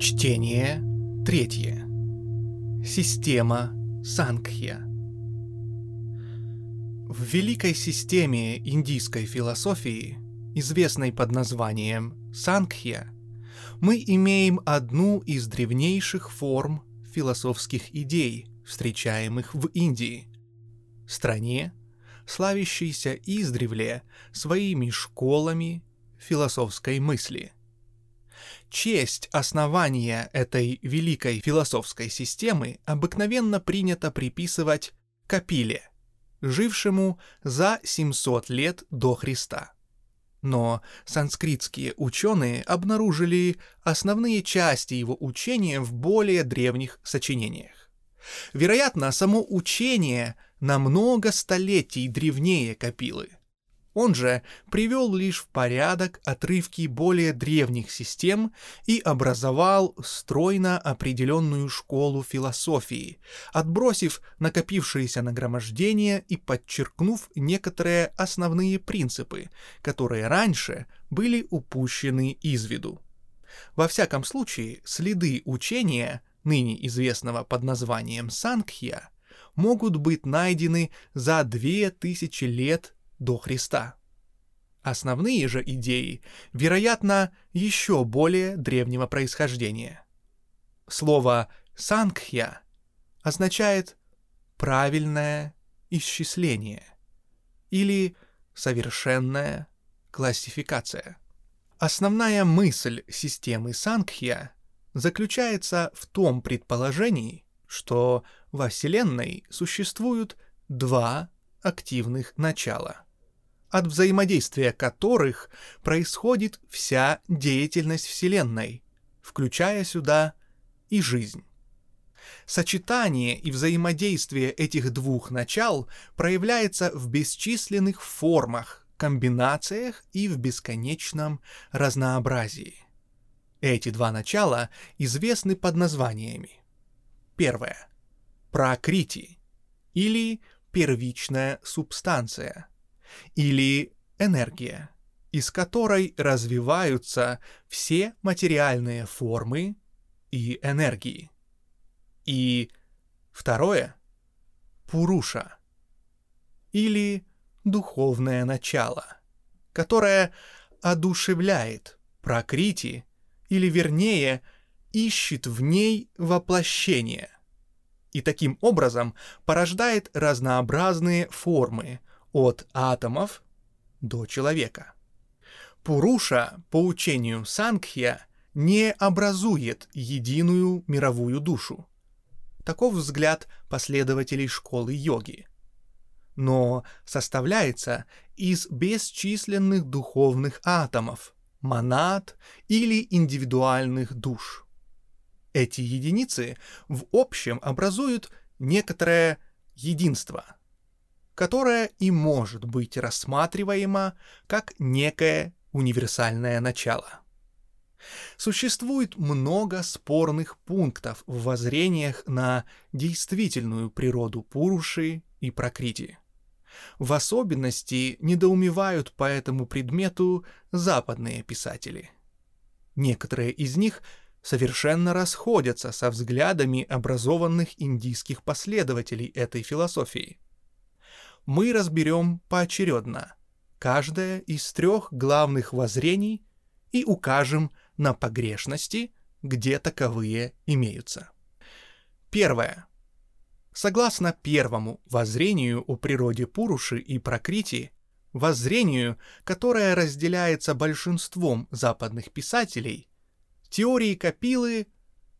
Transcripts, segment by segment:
Чтение третье. Система Сангхья. В великой системе индийской философии, известной под названием Сангхья, мы имеем одну из древнейших форм философских идей, встречаемых в Индии, стране, славящейся издревле своими школами философской мысли – честь основания этой великой философской системы обыкновенно принято приписывать Капиле, жившему за 700 лет до Христа. Но санскритские ученые обнаружили основные части его учения в более древних сочинениях. Вероятно, само учение намного столетий древнее Капилы – он же привел лишь в порядок отрывки более древних систем и образовал стройно определенную школу философии, отбросив накопившиеся нагромождения и подчеркнув некоторые основные принципы, которые раньше были упущены из виду. Во всяком случае, следы учения, ныне известного под названием Сангхья, могут быть найдены за две тысячи лет до Христа. Основные же идеи, вероятно, еще более древнего происхождения. Слово «сангхья» означает «правильное исчисление» или «совершенная классификация». Основная мысль системы Сангхья заключается в том предположении, что во Вселенной существуют два активных начала, от взаимодействия которых происходит вся деятельность Вселенной, включая сюда и жизнь. Сочетание и взаимодействие этих двух начал проявляется в бесчисленных формах, комбинациях и в бесконечном разнообразии. Эти два начала известны под названиями. Первое. Пракрити или первичная субстанция или энергия, из которой развиваются все материальные формы и энергии. И второе — Пуруша или духовное начало, которое одушевляет прокрити или вернее ищет в ней воплощение — и таким образом порождает разнообразные формы от атомов до человека. Пуруша, по учению Сангхья, не образует единую мировую душу. Таков взгляд последователей школы йоги. Но составляется из бесчисленных духовных атомов, монад или индивидуальных душ – эти единицы в общем образуют некоторое единство, которое и может быть рассматриваемо как некое универсальное начало. Существует много спорных пунктов в воззрениях на действительную природу Пуруши и Пракрити. В особенности недоумевают по этому предмету западные писатели. Некоторые из них – совершенно расходятся со взглядами образованных индийских последователей этой философии. Мы разберем поочередно каждое из трех главных воззрений и укажем на погрешности, где таковые имеются. Первое. Согласно первому воззрению о природе Пуруши и Пракрити, воззрению, которое разделяется большинством западных писателей, Теории Капилы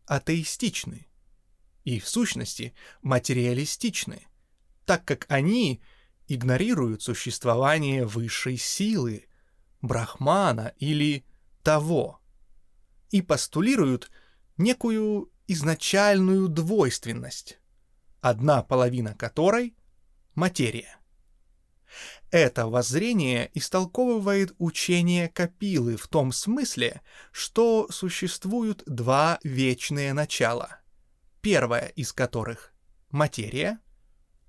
атеистичны и, в сущности, материалистичны, так как они игнорируют существование высшей силы, брахмана или того, и постулируют некую изначальную двойственность, одна половина которой — материя. Это воззрение истолковывает учение Капилы в том смысле, что существуют два вечные начала, первое из которых — материя,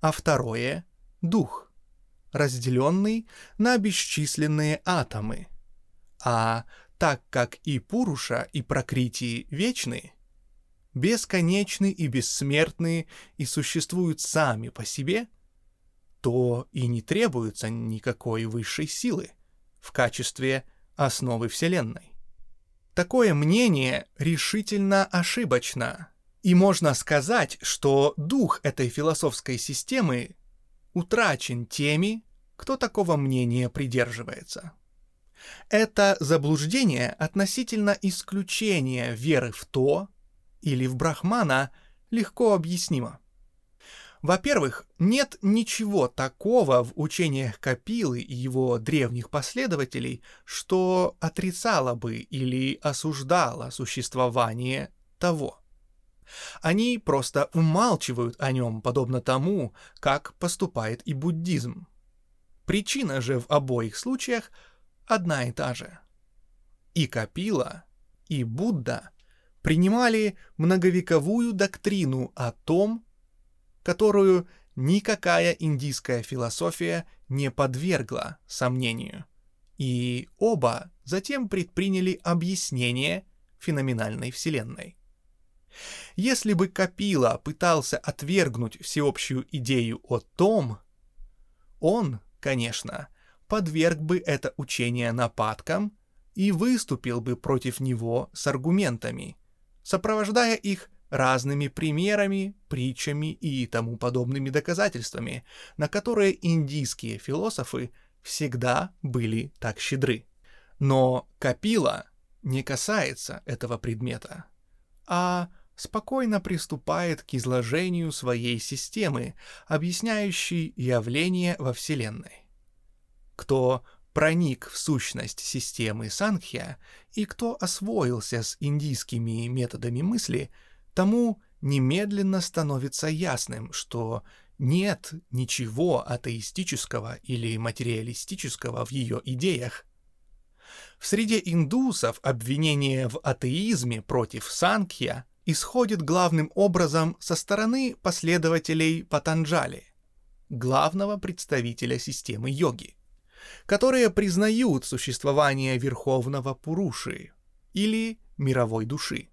а второе — дух, разделенный на бесчисленные атомы, а так как и Пуруша, и Прокрити вечны, бесконечны и бессмертны и существуют сами по себе, то и не требуется никакой высшей силы в качестве основы Вселенной. Такое мнение решительно ошибочно, и можно сказать, что дух этой философской системы утрачен теми, кто такого мнения придерживается. Это заблуждение относительно исключения веры в то или в Брахмана легко объяснимо. Во-первых, нет ничего такого в учениях Капилы и его древних последователей, что отрицало бы или осуждало существование того. Они просто умалчивают о нем, подобно тому, как поступает и буддизм. Причина же в обоих случаях одна и та же. И Капила, и Будда принимали многовековую доктрину о том, которую никакая индийская философия не подвергла сомнению. И оба затем предприняли объяснение феноменальной Вселенной. Если бы Капила пытался отвергнуть всеобщую идею о том, он, конечно, подверг бы это учение нападкам и выступил бы против него с аргументами, сопровождая их разными примерами, притчами и тому подобными доказательствами, на которые индийские философы всегда были так щедры. Но Капила не касается этого предмета, а спокойно приступает к изложению своей системы, объясняющей явления во Вселенной кто проник в сущность системы Санхья и кто освоился с индийскими методами мысли, тому немедленно становится ясным, что нет ничего атеистического или материалистического в ее идеях. В среде индусов обвинение в атеизме против Санkhya исходит главным образом со стороны последователей Патанджали, главного представителя системы йоги которые признают существование Верховного Пуруши или мировой души,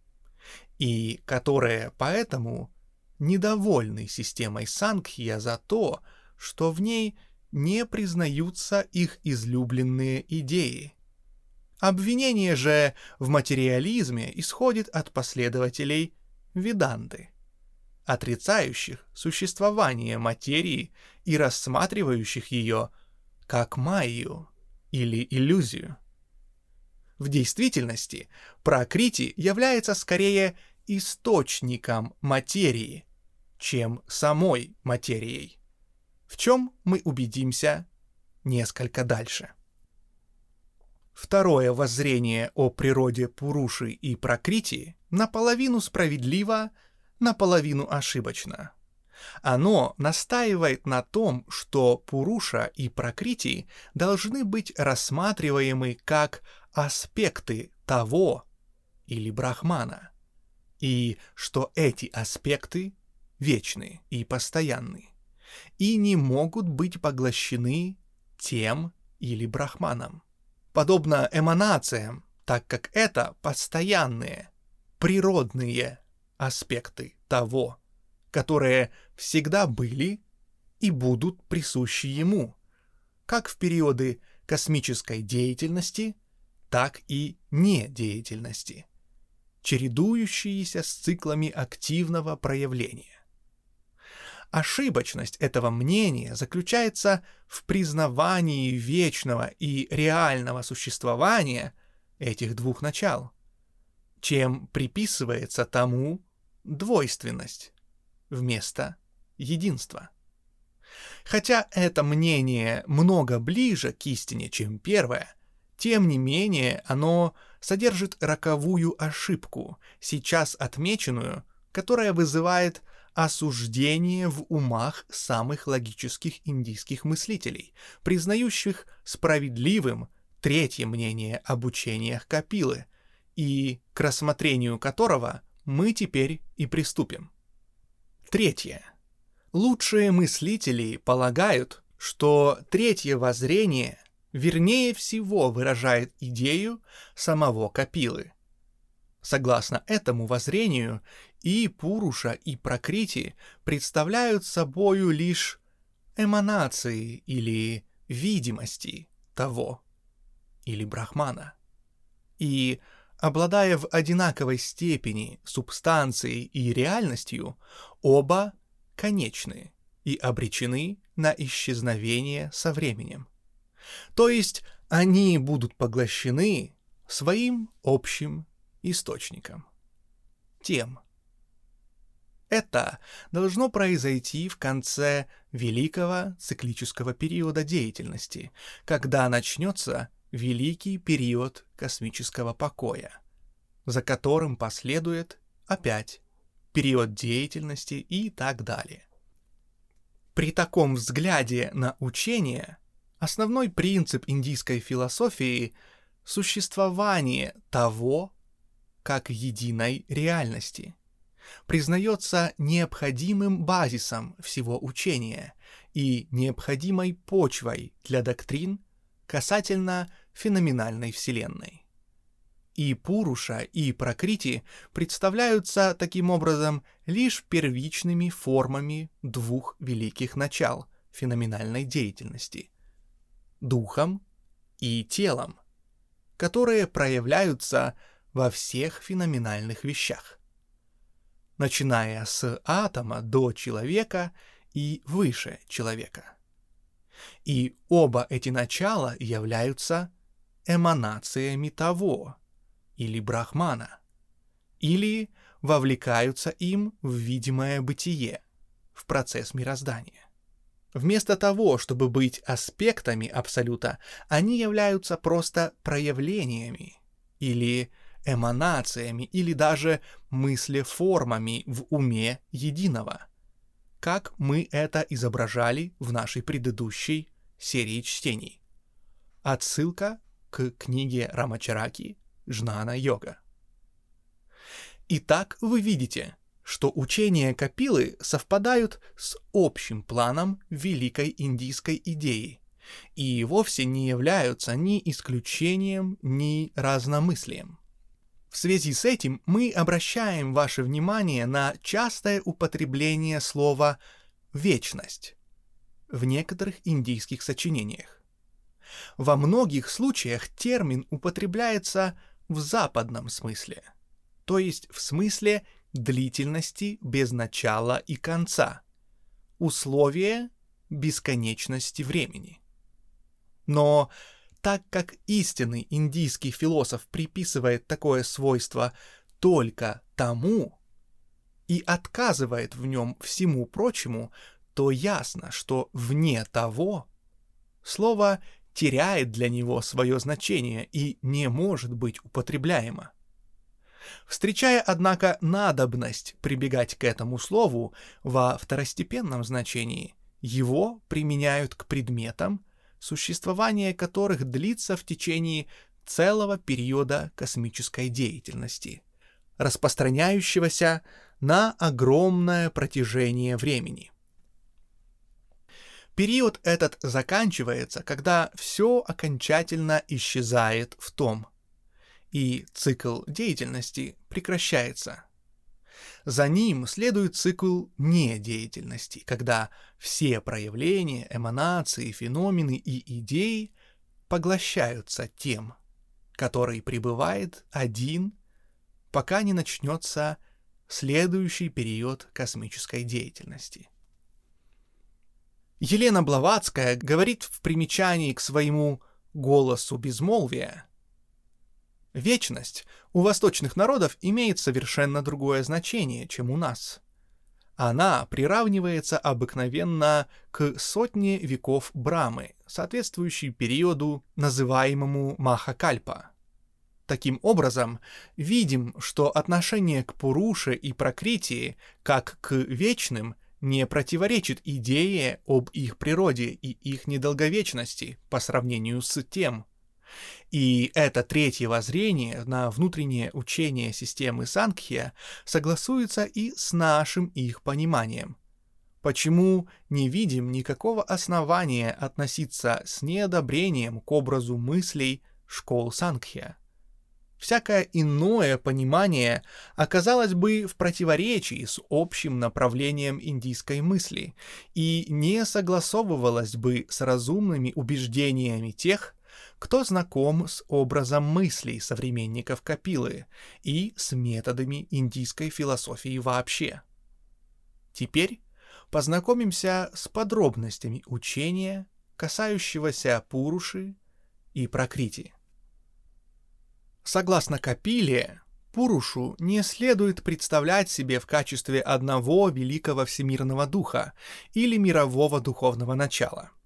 и которые поэтому недовольны системой Сангхья за то, что в ней не признаются их излюбленные идеи. Обвинение же в материализме исходит от последователей Веданты, отрицающих существование материи и рассматривающих ее как майю или иллюзию. В действительности прокрити является скорее источником материи, чем самой материей, в чем мы убедимся несколько дальше. Второе воззрение о природе Пуруши и Прокрити наполовину справедливо, наполовину ошибочно. Оно настаивает на том, что Пуруша и Пракрити должны быть рассматриваемы как аспекты того или Брахмана, и что эти аспекты вечны и постоянны, и не могут быть поглощены тем или Брахманом. Подобно эманациям, так как это постоянные, природные аспекты того которые всегда были и будут присущи ему, как в периоды космической деятельности, так и недеятельности, чередующиеся с циклами активного проявления. Ошибочность этого мнения заключается в признавании вечного и реального существования этих двух начал, чем приписывается тому двойственность вместо единства. Хотя это мнение много ближе к истине, чем первое, тем не менее оно содержит роковую ошибку, сейчас отмеченную, которая вызывает осуждение в умах самых логических индийских мыслителей, признающих справедливым третье мнение об учениях Капилы, и к рассмотрению которого мы теперь и приступим. Третье. Лучшие мыслители полагают, что третье воззрение вернее всего выражает идею самого Капилы. Согласно этому воззрению, и Пуруша, и Пракрити представляют собою лишь эманации или видимости того или Брахмана. И, обладая в одинаковой степени субстанцией и реальностью, оба конечны и обречены на исчезновение со временем. То есть они будут поглощены своим общим источником. Тем. Это должно произойти в конце великого циклического периода деятельности, когда начнется великий период космического покоя, за которым последует опять период деятельности и так далее. При таком взгляде на учение основной принцип индийской философии — существование того как единой реальности признается необходимым базисом всего учения и необходимой почвой для доктрин касательно феноменальной Вселенной. И Пуруша, и Пракрити представляются таким образом лишь первичными формами двух великих начал феноменальной деятельности — духом и телом, которые проявляются во всех феноменальных вещах, начиная с атома до человека и выше человека. И оба эти начала являются эманациями того, или брахмана, или вовлекаются им в видимое бытие, в процесс мироздания. Вместо того, чтобы быть аспектами Абсолюта, они являются просто проявлениями или эманациями или даже мыслеформами в уме единого – как мы это изображали в нашей предыдущей серии чтений. Отсылка к книге Рамачараки «Жнана йога». Итак, вы видите, что учения Капилы совпадают с общим планом великой индийской идеи и вовсе не являются ни исключением, ни разномыслием. В связи с этим мы обращаем ваше внимание на частое употребление слова «вечность» в некоторых индийских сочинениях. Во многих случаях термин употребляется в западном смысле, то есть в смысле длительности без начала и конца, условия бесконечности времени. Но так как истинный индийский философ приписывает такое свойство только тому и отказывает в нем всему прочему, то ясно, что вне того слово теряет для него свое значение и не может быть употребляемо. Встречая, однако, надобность прибегать к этому слову во второстепенном значении, его применяют к предметам, существование которых длится в течение целого периода космической деятельности, распространяющегося на огромное протяжение времени. Период этот заканчивается, когда все окончательно исчезает в том, и цикл деятельности прекращается – за ним следует цикл недеятельности, когда все проявления, эманации, феномены и идеи поглощаются тем, который пребывает один, пока не начнется следующий период космической деятельности. Елена Блаватская говорит в примечании к своему «Голосу безмолвия», Вечность у восточных народов имеет совершенно другое значение, чем у нас. Она приравнивается обыкновенно к сотне веков Брамы, соответствующей периоду, называемому Махакальпа. Таким образом, видим, что отношение к Пуруше и Прокритии, как к вечным, не противоречит идее об их природе и их недолговечности по сравнению с тем, и это третье воззрение на внутреннее учение системы Сангхья согласуется и с нашим их пониманием, почему не видим никакого основания относиться с неодобрением к образу мыслей школ Сангхья. Всякое иное понимание оказалось бы в противоречии с общим направлением индийской мысли и не согласовывалось бы с разумными убеждениями тех, кто знаком с образом мыслей современников Капилы и с методами индийской философии вообще. Теперь познакомимся с подробностями учения, касающегося Пуруши и Пракрити. Согласно Капиле, Пурушу не следует представлять себе в качестве одного великого всемирного духа или мирового духовного начала –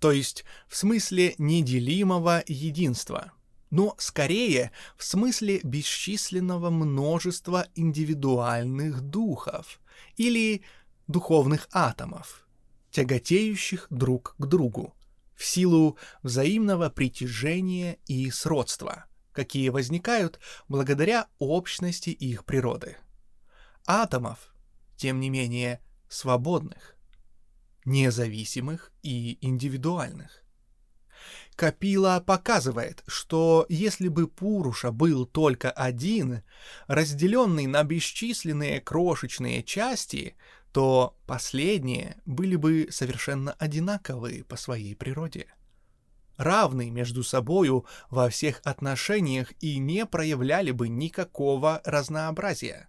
то есть в смысле неделимого единства, но скорее в смысле бесчисленного множества индивидуальных духов или духовных атомов, тяготеющих друг к другу в силу взаимного притяжения и сродства, какие возникают благодаря общности их природы. Атомов, тем не менее, свободных, независимых и индивидуальных. Капила показывает, что если бы Пуруша был только один, разделенный на бесчисленные крошечные части, то последние были бы совершенно одинаковые по своей природе. Равны между собою во всех отношениях и не проявляли бы никакого разнообразия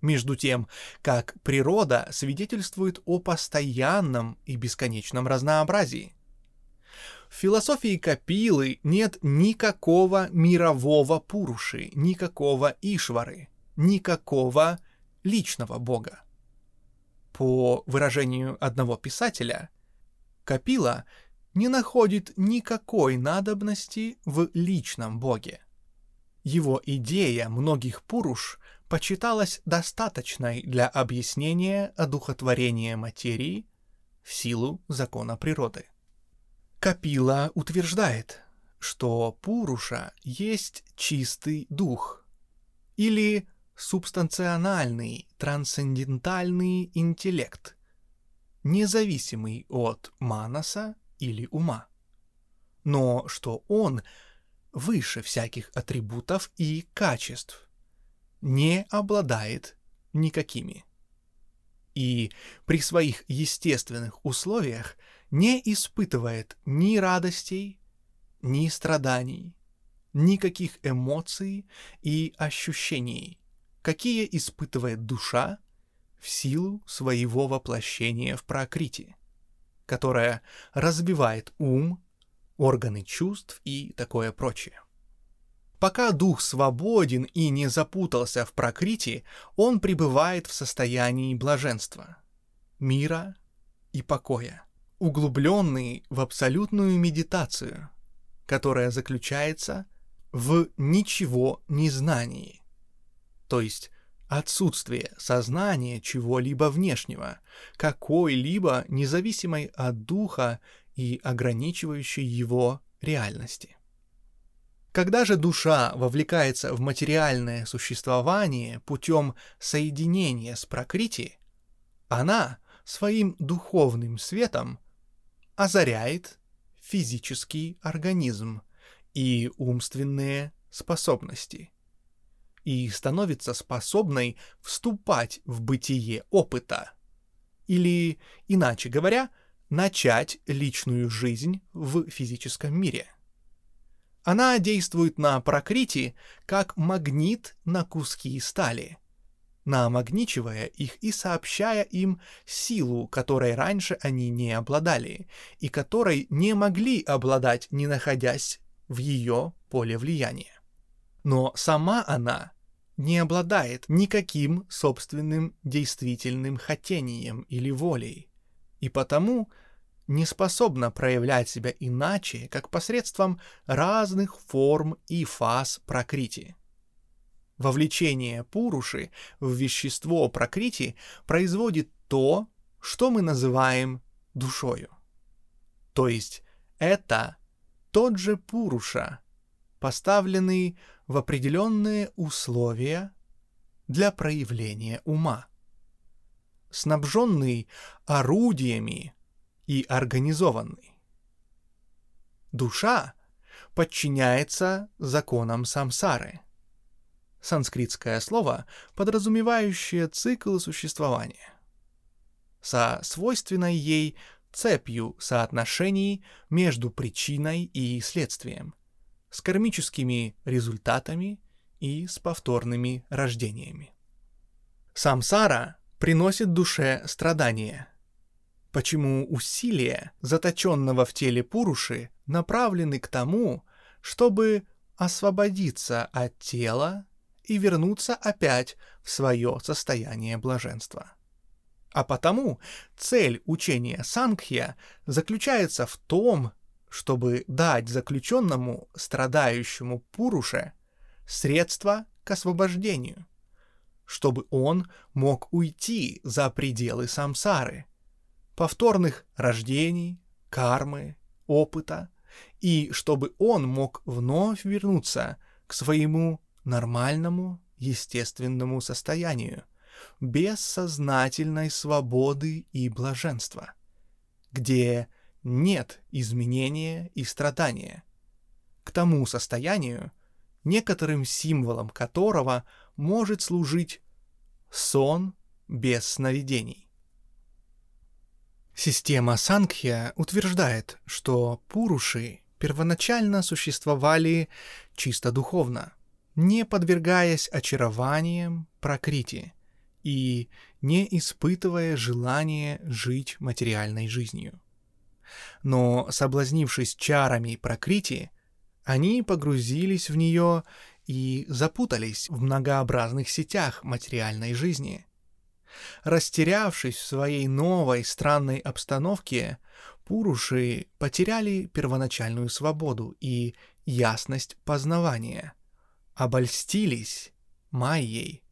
между тем, как природа свидетельствует о постоянном и бесконечном разнообразии. В философии Капилы нет никакого мирового Пуруши, никакого Ишвары, никакого личного бога. По выражению одного писателя, Капила не находит никакой надобности в личном боге. Его идея многих Пуруш почиталась достаточной для объяснения одухотворения материи в силу закона природы. Капила утверждает, что Пуруша есть чистый дух или субстанциональный трансцендентальный интеллект, независимый от манаса или ума, но что он выше всяких атрибутов и качеств, не обладает никакими. И при своих естественных условиях не испытывает ни радостей, ни страданий, никаких эмоций и ощущений, какие испытывает душа в силу своего воплощения в прокрите, которая разбивает ум, органы чувств и такое прочее. Пока дух свободен и не запутался в прокрите, он пребывает в состоянии блаженства, мира и покоя, углубленный в абсолютную медитацию, которая заключается в ничего незнании, то есть отсутствие сознания чего-либо внешнего, какой-либо независимой от духа и ограничивающей его реальности. Когда же душа вовлекается в материальное существование путем соединения с прокрити, она своим духовным светом озаряет физический организм и умственные способности и становится способной вступать в бытие опыта. Или, иначе говоря, начать личную жизнь в физическом мире – она действует на прокрити как магнит на куски стали, намагничивая их и сообщая им силу, которой раньше они не обладали, и которой не могли обладать, не находясь в ее поле влияния. Но сама она не обладает никаким собственным действительным хотением или волей, и потому – не способна проявлять себя иначе, как посредством разных форм и фаз прокрити. Вовлечение пуруши в вещество прокрити производит то, что мы называем душою. То есть это тот же пуруша, поставленный в определенные условия для проявления ума. снабженный орудиями и организованный. Душа подчиняется законам самсары. Санскритское слово, подразумевающее цикл существования. Со свойственной ей цепью соотношений между причиной и следствием, с кармическими результатами и с повторными рождениями. Самсара приносит душе страдания. Почему усилия, заточенного в теле Пуруши, направлены к тому, чтобы освободиться от тела и вернуться опять в свое состояние блаженства. А потому цель учения Сангхья заключается в том, чтобы дать заключенному, страдающему Пуруше, средства к освобождению – чтобы он мог уйти за пределы самсары, повторных рождений, кармы, опыта, и чтобы он мог вновь вернуться к своему нормальному, естественному состоянию, без сознательной свободы и блаженства, где нет изменения и страдания, к тому состоянию, некоторым символом которого может служить сон без сновидений. Система Сангхья утверждает, что пуруши первоначально существовали чисто духовно, не подвергаясь очарованиям прокрити и не испытывая желания жить материальной жизнью. Но, соблазнившись чарами прокрити, они погрузились в нее и запутались в многообразных сетях материальной жизни. Растерявшись в своей новой странной обстановке, пуруши потеряли первоначальную свободу и ясность познавания, обольстились майей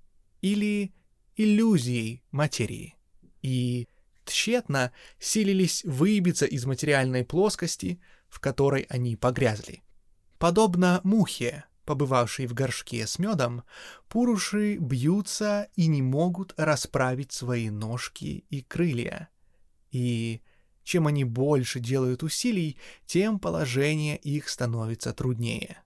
или иллюзией материи и тщетно силились выбиться из материальной плоскости, в которой они погрязли. Подобно мухе, побывавшие в горшке с медом, пуруши бьются и не могут расправить свои ножки и крылья. И чем они больше делают усилий, тем положение их становится труднее.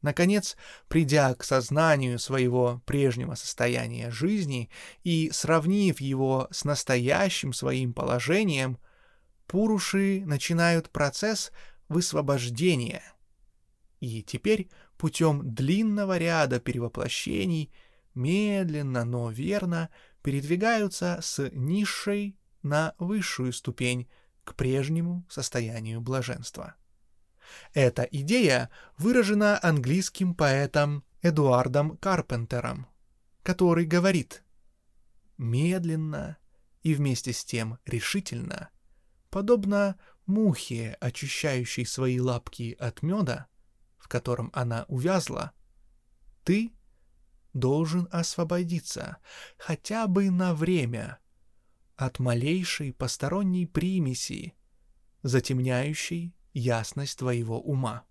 Наконец, придя к сознанию своего прежнего состояния жизни и сравнив его с настоящим своим положением, пуруши начинают процесс высвобождения. И теперь путем длинного ряда перевоплощений медленно, но верно передвигаются с низшей на высшую ступень к прежнему состоянию блаженства. Эта идея выражена английским поэтом Эдуардом Карпентером, который говорит «медленно и вместе с тем решительно, подобно мухе, очищающей свои лапки от меда, в котором она увязла, ты должен освободиться хотя бы на время от малейшей посторонней примеси, затемняющей ясность твоего ума.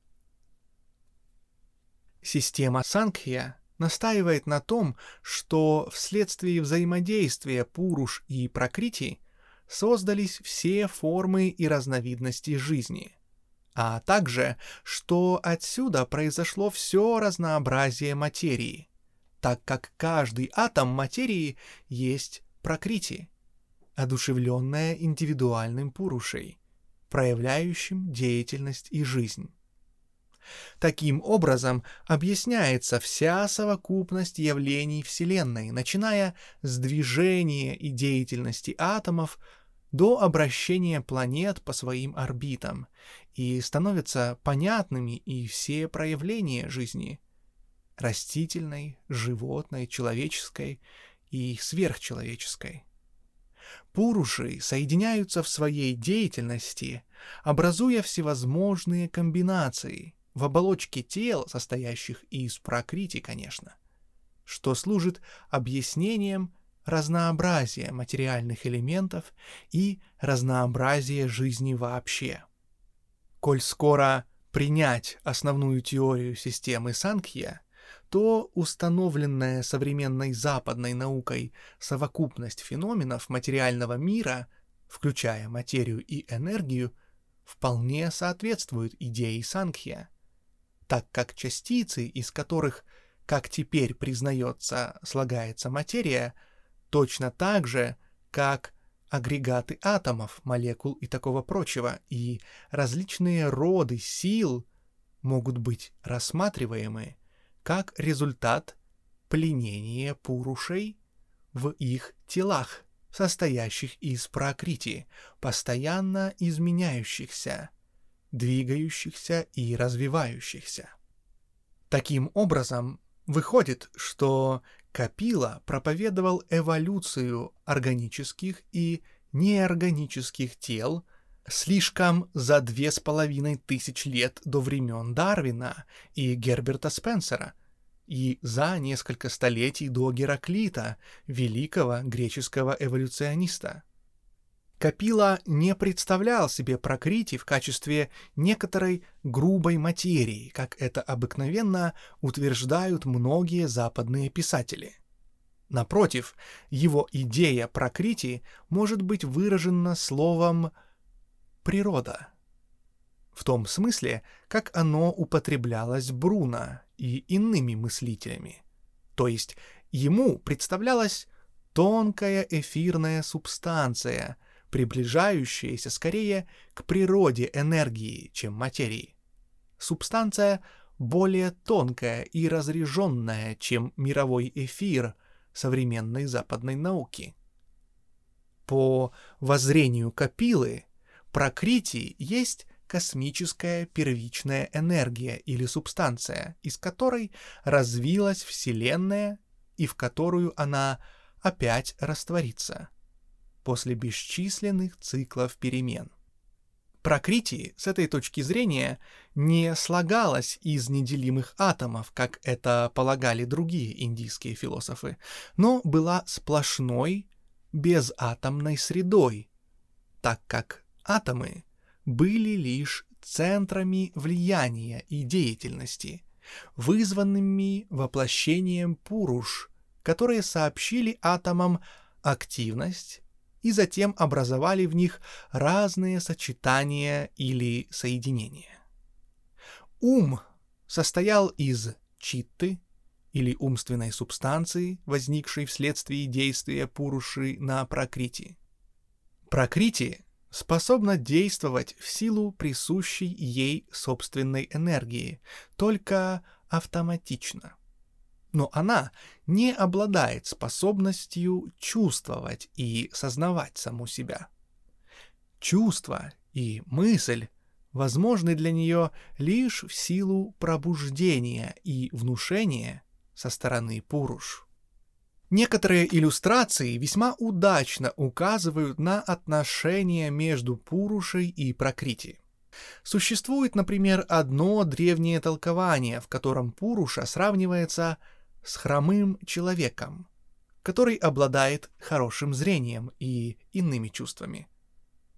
Система Сангхья настаивает на том, что вследствие взаимодействия Пуруш и Пракрити создались все формы и разновидности жизни а также, что отсюда произошло все разнообразие материи, так как каждый атом материи есть прокрити, одушевленная индивидуальным пурушей, проявляющим деятельность и жизнь. Таким образом объясняется вся совокупность явлений Вселенной, начиная с движения и деятельности атомов до обращения планет по своим орбитам, и становятся понятными и все проявления жизни — растительной, животной, человеческой и сверхчеловеческой. Пуруши соединяются в своей деятельности, образуя всевозможные комбинации в оболочке тел, состоящих из прокрити, конечно, что служит объяснением разнообразия материальных элементов и разнообразия жизни вообще. Коль скоро принять основную теорию системы Сангхья, то установленная современной западной наукой совокупность феноменов материального мира, включая материю и энергию, вполне соответствует идее Сангхья, так как частицы, из которых, как теперь признается, слагается материя, точно так же, как агрегаты атомов, молекул и такого прочего, и различные роды сил могут быть рассматриваемы как результат пленения пурушей в их телах, состоящих из прокрити, постоянно изменяющихся, двигающихся и развивающихся. Таким образом, выходит, что Капила проповедовал эволюцию органических и неорганических тел – слишком за две с половиной тысяч лет до времен Дарвина и Герберта Спенсера, и за несколько столетий до Гераклита, великого греческого эволюциониста. Капила не представлял себе Прокрити в качестве некоторой грубой материи, как это обыкновенно утверждают многие западные писатели. Напротив, его идея Прокрити может быть выражена словом природа. В том смысле, как оно употреблялось Бруно и иными мыслителями. То есть ему представлялась тонкая эфирная субстанция, приближающаяся скорее к природе энергии, чем материи. Субстанция более тонкая и разреженная, чем мировой эфир современной западной науки. По воззрению Капилы, Прокрити есть космическая первичная энергия или субстанция, из которой развилась Вселенная и в которую она опять растворится после бесчисленных циклов перемен. Прокрити с этой точки зрения не слагалась из неделимых атомов, как это полагали другие индийские философы, но была сплошной безатомной средой, так как атомы были лишь центрами влияния и деятельности, вызванными воплощением Пуруш, которые сообщили атомам активность и затем образовали в них разные сочетания или соединения. Ум состоял из читты, или умственной субстанции, возникшей вследствие действия Пуруши на Пракрити. Пракрити способна действовать в силу присущей ей собственной энергии, только автоматично. Но она не обладает способностью чувствовать и сознавать саму себя. Чувство и мысль возможны для нее лишь в силу пробуждения и внушения со стороны Пуруш. Некоторые иллюстрации весьма удачно указывают на отношения между Пурушей и Прокрити. Существует, например, одно древнее толкование, в котором Пуруша сравнивается с хромым человеком, который обладает хорошим зрением и иными чувствами.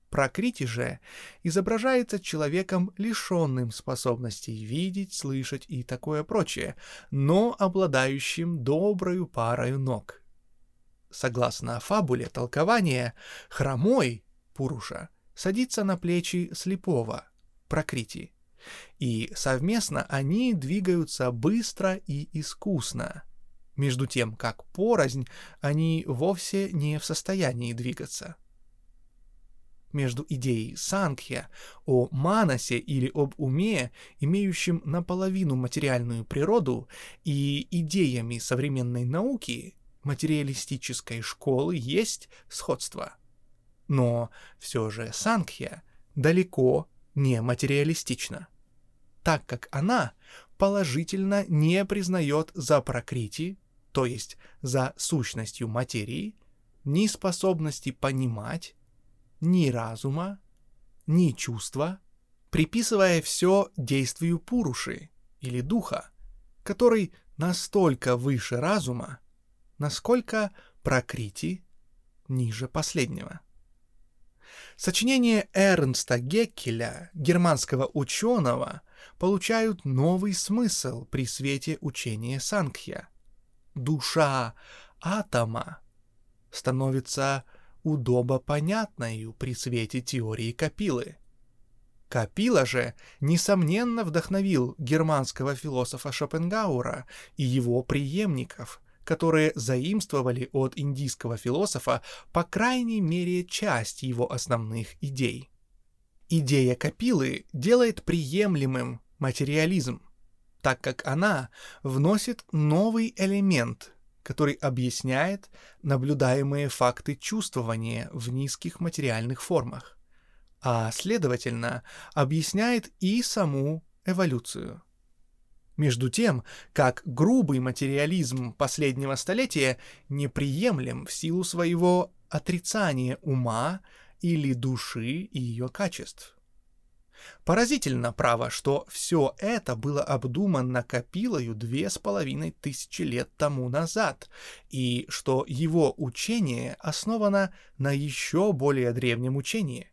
Прокрити же изображается человеком, лишенным способностей видеть, слышать и такое прочее, но обладающим доброю парою ног. Согласно фабуле толкования, хромой Пуруша садится на плечи слепого Прокрити, и совместно они двигаются быстро и искусно, между тем как порознь они вовсе не в состоянии двигаться между идеей Сангхья о манасе или об уме, имеющем наполовину материальную природу, и идеями современной науки, материалистической школы, есть сходство. Но все же Сангхья далеко не материалистична, так как она положительно не признает за прокрити, то есть за сущностью материи, ни способности понимать, ни разума, ни чувства, приписывая все действию Пуруши или духа, который настолько выше разума, насколько Прокрити ниже последнего. Сочинение Эрнста Геккеля, германского ученого, получают новый смысл при свете учения Санкхья. Душа атома становится удобопонятною при свете теории Капилы. Капила же, несомненно, вдохновил германского философа Шопенгаура и его преемников, которые заимствовали от индийского философа по крайней мере часть его основных идей. Идея Капилы делает приемлемым материализм, так как она вносит новый элемент, который объясняет наблюдаемые факты чувствования в низких материальных формах, а следовательно объясняет и саму эволюцию. Между тем, как грубый материализм последнего столетия неприемлем в силу своего отрицания ума или души и ее качеств. Поразительно, право, что все это было обдумано Капилою две с половиной тысячи лет тому назад, и что его учение основано на еще более древнем учении.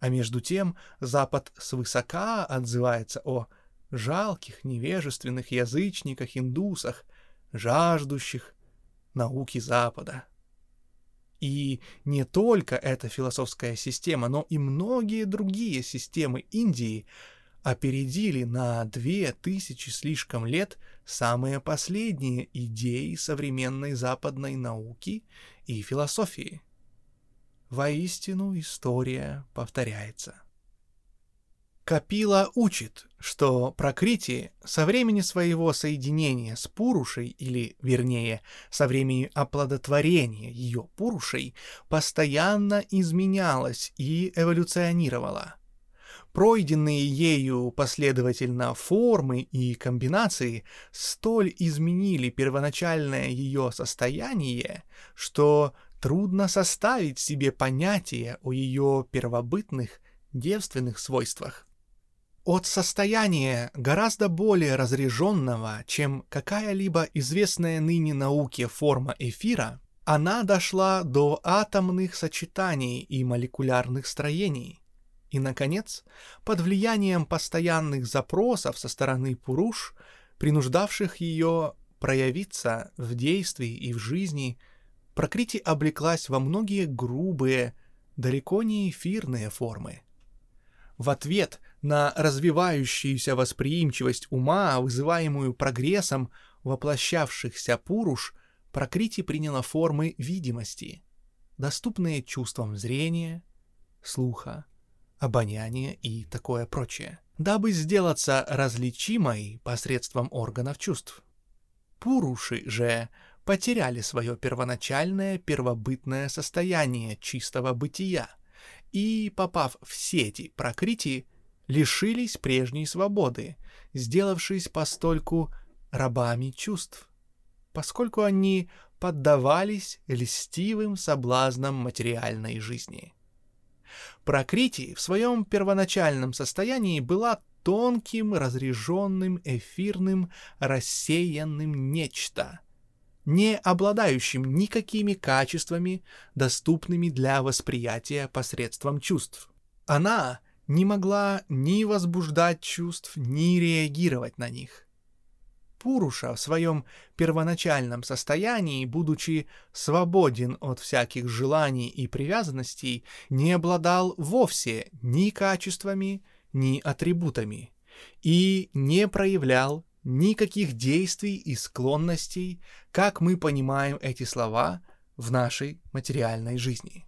А между тем Запад свысока отзывается о жалких, невежественных язычниках, индусах, жаждущих науки Запада. И не только эта философская система, но и многие другие системы Индии опередили на две тысячи слишком лет самые последние идеи современной западной науки и философии. Воистину история повторяется. Капила учит, что Пракрити со времени своего соединения с Пурушей, или, вернее, со времени оплодотворения ее Пурушей, постоянно изменялась и эволюционировала. Пройденные ею последовательно формы и комбинации столь изменили первоначальное ее состояние, что трудно составить себе понятие о ее первобытных девственных свойствах. От состояния гораздо более разряженного, чем какая-либо известная ныне науке форма эфира, она дошла до атомных сочетаний и молекулярных строений. И, наконец, под влиянием постоянных запросов со стороны Пуруш, принуждавших ее проявиться в действии и в жизни, Прокрити облеклась во многие грубые, далеко не эфирные формы. В ответ на развивающуюся восприимчивость ума, вызываемую прогрессом воплощавшихся пуруш, Прокрити приняла формы видимости, доступные чувствам зрения, слуха, обоняния и такое прочее, дабы сделаться различимой посредством органов чувств. Пуруши же потеряли свое первоначальное первобытное состояние чистого бытия и, попав в сети прокрити, лишились прежней свободы, сделавшись постольку рабами чувств, поскольку они поддавались льстивым соблазнам материальной жизни. Прокрити в своем первоначальном состоянии была тонким, разреженным, эфирным, рассеянным нечто, не обладающим никакими качествами, доступными для восприятия посредством чувств. Она не могла ни возбуждать чувств, ни реагировать на них. Пуруша в своем первоначальном состоянии, будучи свободен от всяких желаний и привязанностей, не обладал вовсе ни качествами, ни атрибутами и не проявлял никаких действий и склонностей, как мы понимаем эти слова в нашей материальной жизни.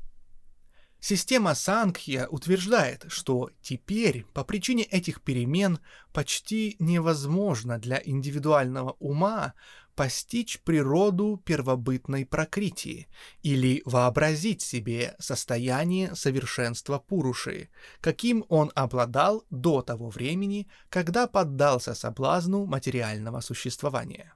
Система Сангхья утверждает, что теперь по причине этих перемен почти невозможно для индивидуального ума постичь природу первобытной прокритии или вообразить себе состояние совершенства Пуруши, каким он обладал до того времени, когда поддался соблазну материального существования.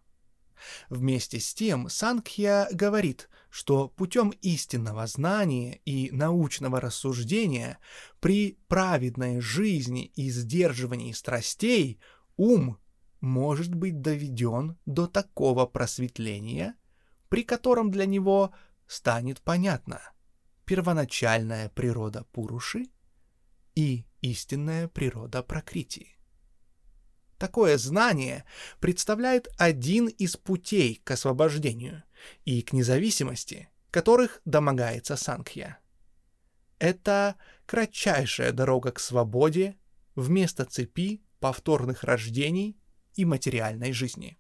Вместе с тем Сангхья говорит, что путем истинного знания и научного рассуждения при праведной жизни и сдерживании страстей ум может быть доведен до такого просветления, при котором для него станет понятна первоначальная природа Пуруши и истинная природа Пракрити. Такое знание представляет один из путей к освобождению и к независимости, которых домогается Санкхья. Это кратчайшая дорога к свободе вместо цепи повторных рождений и материальной жизни.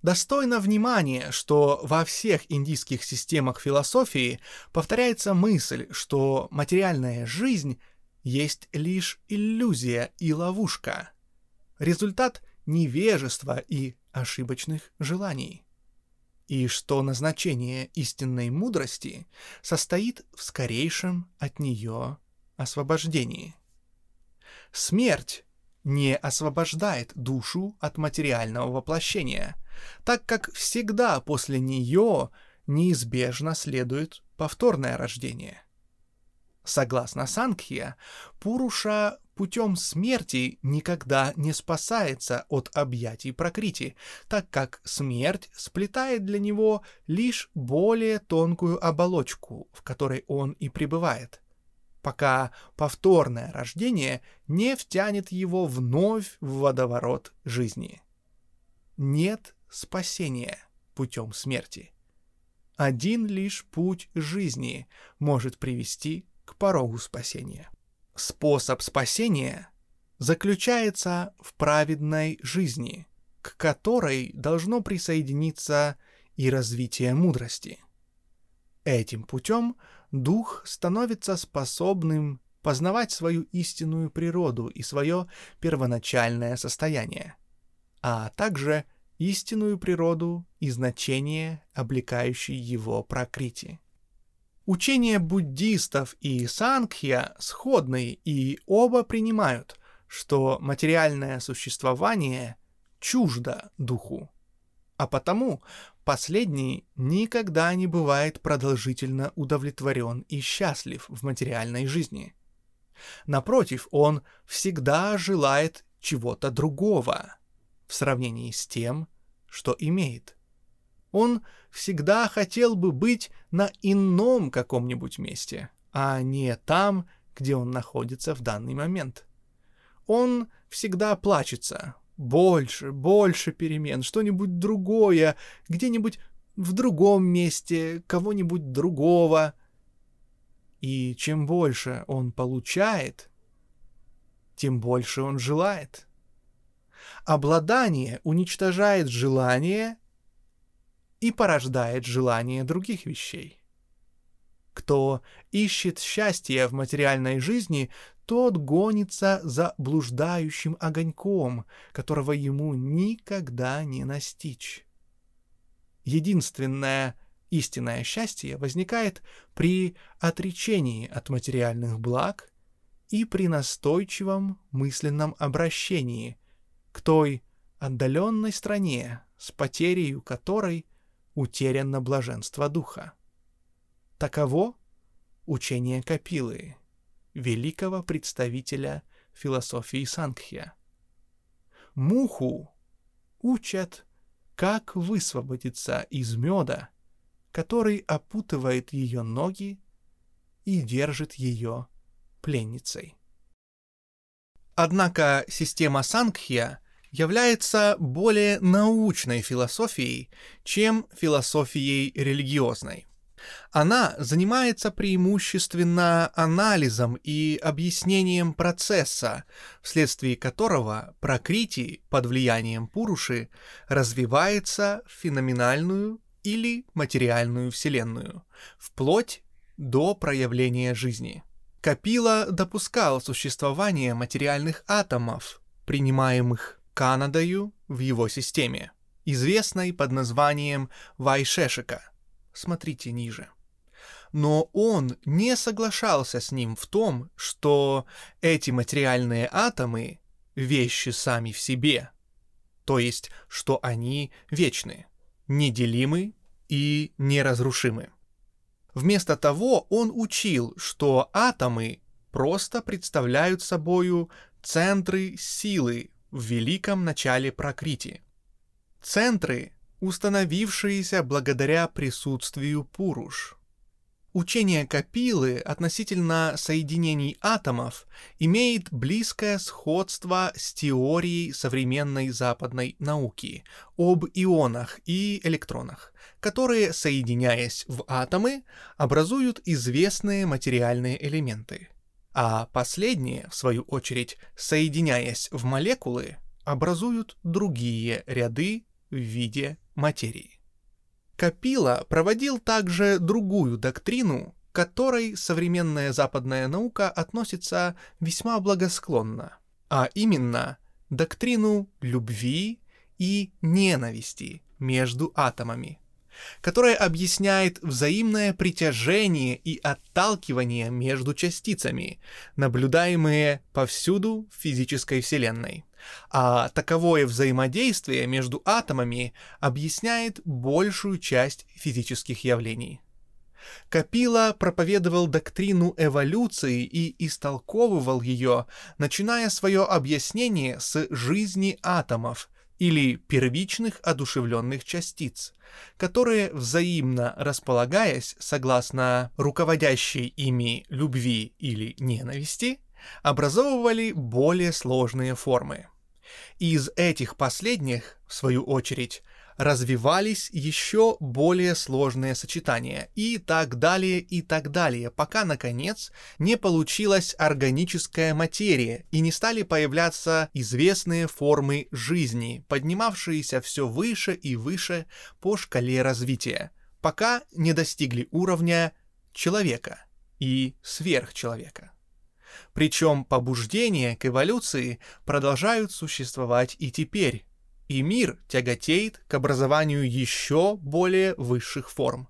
Достойно внимания, что во всех индийских системах философии повторяется мысль, что материальная жизнь есть лишь иллюзия и ловушка, результат невежества и ошибочных желаний, и что назначение истинной мудрости состоит в скорейшем от нее освобождении. Смерть не освобождает душу от материального воплощения, так как всегда после нее неизбежно следует повторное рождение. Согласно Сангхья, Пуруша путем смерти никогда не спасается от объятий Прокрити, так как смерть сплетает для него лишь более тонкую оболочку, в которой он и пребывает пока повторное рождение не втянет его вновь в водоворот жизни. Нет спасения путем смерти. Один лишь путь жизни может привести к порогу спасения. Способ спасения заключается в праведной жизни, к которой должно присоединиться и развитие мудрости. Этим путем дух становится способным познавать свою истинную природу и свое первоначальное состояние, а также истинную природу и значение, облекающие его прокрити. Учения буддистов и сангхья сходны и оба принимают, что материальное существование чуждо духу, а потому Последний никогда не бывает продолжительно удовлетворен и счастлив в материальной жизни. Напротив, он всегда желает чего-то другого в сравнении с тем, что имеет. Он всегда хотел бы быть на ином каком-нибудь месте, а не там, где он находится в данный момент. Он всегда плачется, больше, больше перемен, что-нибудь другое, где-нибудь в другом месте, кого-нибудь другого. И чем больше он получает, тем больше он желает. Обладание уничтожает желание и порождает желание других вещей. Кто ищет счастье в материальной жизни, тот гонится за блуждающим огоньком, которого ему никогда не настичь. Единственное истинное счастье возникает при отречении от материальных благ и при настойчивом мысленном обращении к той отдаленной стране, с потерей которой утеряно блаженство духа. Таково учение Капилы, великого представителя философии Сангхья. Муху учат, как высвободиться из меда, который опутывает ее ноги и держит ее пленницей. Однако система Сангхья является более научной философией, чем философией религиозной. Она занимается преимущественно анализом и объяснением процесса, вследствие которого прокрити под влиянием Пуруши развивается в феноменальную или материальную вселенную, вплоть до проявления жизни. Капила допускал существование материальных атомов, принимаемых Канадою в его системе, известной под названием Вайшешика – смотрите ниже. Но он не соглашался с ним в том, что эти материальные атомы — вещи сами в себе, то есть, что они вечны, неделимы и неразрушимы. Вместо того он учил, что атомы просто представляют собою центры силы в великом начале прокрити. Центры, установившиеся благодаря присутствию Пуруш. Учение Капилы относительно соединений атомов имеет близкое сходство с теорией современной западной науки об ионах и электронах, которые, соединяясь в атомы, образуют известные материальные элементы. А последние, в свою очередь, соединяясь в молекулы, образуют другие ряды в виде материи. Капила проводил также другую доктрину, к которой современная западная наука относится весьма благосклонно, а именно доктрину любви и ненависти между атомами, которая объясняет взаимное притяжение и отталкивание между частицами, наблюдаемые повсюду в физической Вселенной а таковое взаимодействие между атомами объясняет большую часть физических явлений. Капила проповедовал доктрину эволюции и истолковывал ее, начиная свое объяснение с жизни атомов или первичных одушевленных частиц, которые, взаимно располагаясь согласно руководящей ими любви или ненависти, образовывали более сложные формы. Из этих последних, в свою очередь, развивались еще более сложные сочетания и так далее и так далее, пока, наконец, не получилась органическая материя и не стали появляться известные формы жизни, поднимавшиеся все выше и выше по шкале развития, пока не достигли уровня человека и сверхчеловека. Причем побуждения к эволюции продолжают существовать и теперь, и мир тяготеет к образованию еще более высших форм.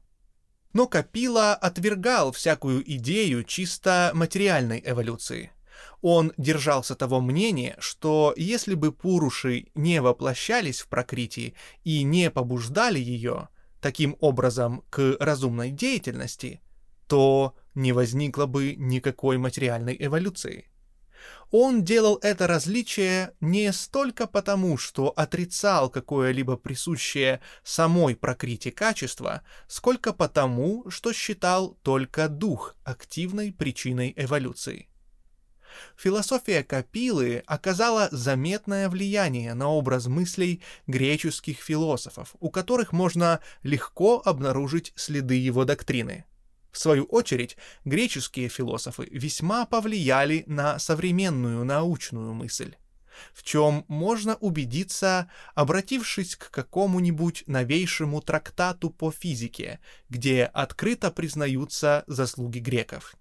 Но Капила отвергал всякую идею чисто материальной эволюции. Он держался того мнения, что если бы пуруши не воплощались в прокритии и не побуждали ее, таким образом, к разумной деятельности, то не возникло бы никакой материальной эволюции. Он делал это различие не столько потому, что отрицал какое-либо присущее самой прокрите качество, сколько потому, что считал только дух активной причиной эволюции. Философия Капилы оказала заметное влияние на образ мыслей греческих философов, у которых можно легко обнаружить следы его доктрины – в свою очередь, греческие философы весьма повлияли на современную научную мысль, в чем можно убедиться, обратившись к какому-нибудь новейшему трактату по физике, где открыто признаются заслуги греков.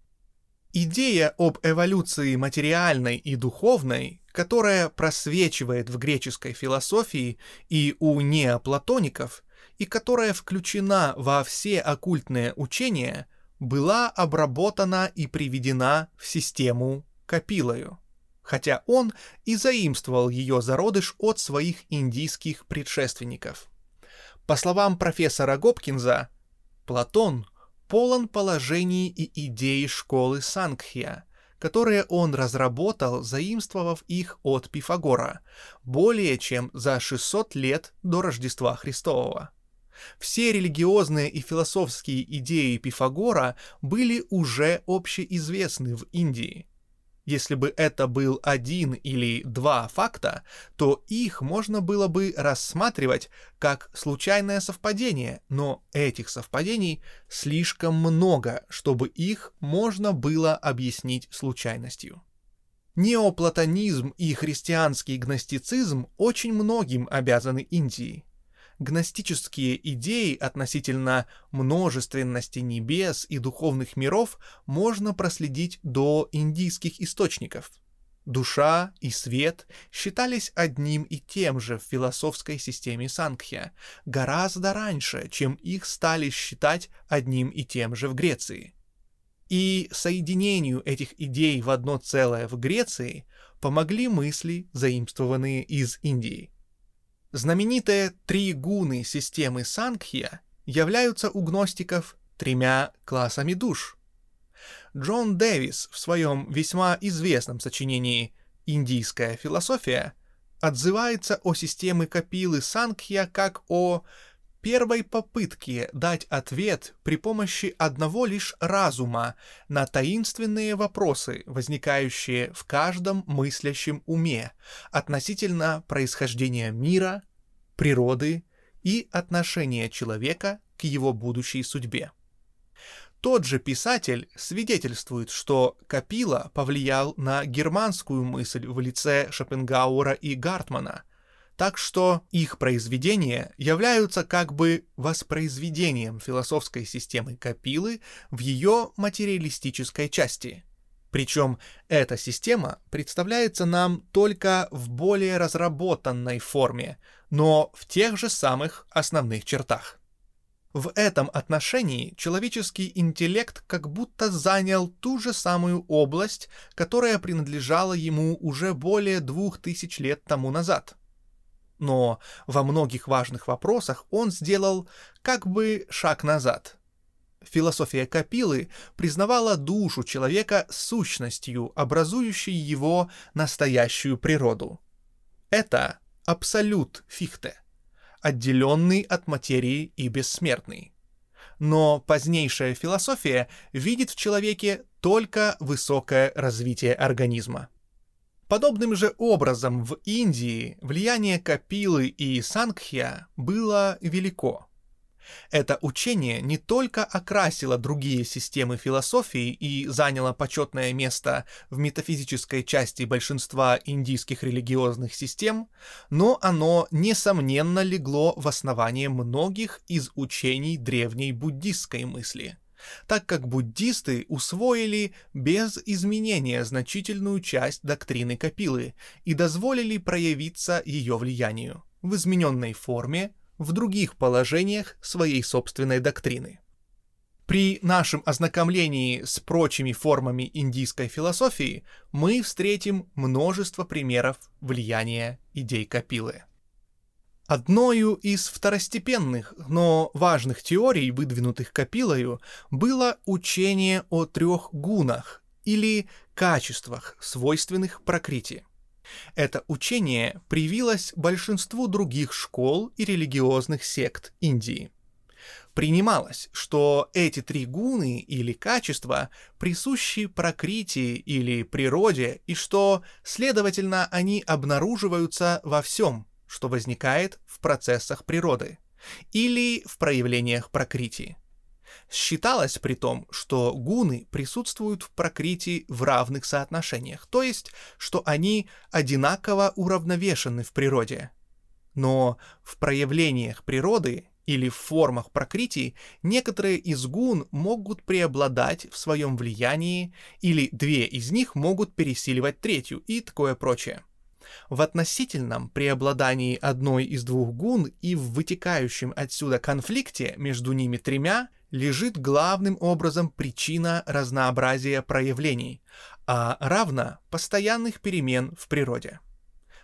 Идея об эволюции материальной и духовной, которая просвечивает в греческой философии и у неоплатоников, и которая включена во все оккультные учения – была обработана и приведена в систему Капилою, хотя он и заимствовал ее зародыш от своих индийских предшественников. По словам профессора Гопкинза, Платон полон положений и идей школы Сангхия, которые он разработал, заимствовав их от Пифагора, более чем за 600 лет до Рождества Христового. Все религиозные и философские идеи Пифагора были уже общеизвестны в Индии. Если бы это был один или два факта, то их можно было бы рассматривать как случайное совпадение, но этих совпадений слишком много, чтобы их можно было объяснить случайностью. Неоплатонизм и христианский гностицизм очень многим обязаны Индии гностические идеи относительно множественности небес и духовных миров можно проследить до индийских источников. Душа и свет считались одним и тем же в философской системе Сангхья, гораздо раньше, чем их стали считать одним и тем же в Греции. И соединению этих идей в одно целое в Греции помогли мысли, заимствованные из Индии. Знаменитые три гуны системы Сангхья являются у гностиков тремя классами душ. Джон Дэвис в своем весьма известном сочинении «Индийская философия» отзывается о системе Капилы Сангхья как о первой попытке дать ответ при помощи одного лишь разума на таинственные вопросы, возникающие в каждом мыслящем уме относительно происхождения мира, природы и отношения человека к его будущей судьбе. Тот же писатель свидетельствует, что Капила повлиял на германскую мысль в лице Шопенгауэра и Гартмана, так что их произведения являются как бы воспроизведением философской системы Капилы в ее материалистической части. Причем эта система представляется нам только в более разработанной форме, но в тех же самых основных чертах. В этом отношении человеческий интеллект как будто занял ту же самую область, которая принадлежала ему уже более двух тысяч лет тому назад. Но во многих важных вопросах он сделал как бы шаг назад. Философия Капилы признавала душу человека сущностью, образующей его настоящую природу. Это абсолют Фихте отделенный от материи и бессмертный. Но позднейшая философия видит в человеке только высокое развитие организма. Подобным же образом в Индии влияние Капилы и Сангхья было велико – это учение не только окрасило другие системы философии и заняло почетное место в метафизической части большинства индийских религиозных систем, но оно, несомненно, легло в основание многих из учений древней буддистской мысли так как буддисты усвоили без изменения значительную часть доктрины Капилы и дозволили проявиться ее влиянию в измененной форме в других положениях своей собственной доктрины. При нашем ознакомлении с прочими формами индийской философии мы встретим множество примеров влияния идей Капилы. Одною из второстепенных, но важных теорий, выдвинутых Капилою, было учение о трех гунах или качествах, свойственных Пракрити. Это учение привилось большинству других школ и религиозных сект Индии. Принималось, что эти три гуны или качества присущи прокритии или природе, и что, следовательно, они обнаруживаются во всем, что возникает в процессах природы или в проявлениях прокритии. Считалось при том, что гуны присутствуют в прокрите в равных соотношениях, то есть, что они одинаково уравновешены в природе. Но в проявлениях природы или в формах прокритий некоторые из гун могут преобладать в своем влиянии, или две из них могут пересиливать третью и такое прочее. В относительном преобладании одной из двух гун и в вытекающем отсюда конфликте между ними тремя – лежит главным образом причина разнообразия проявлений, а равно постоянных перемен в природе.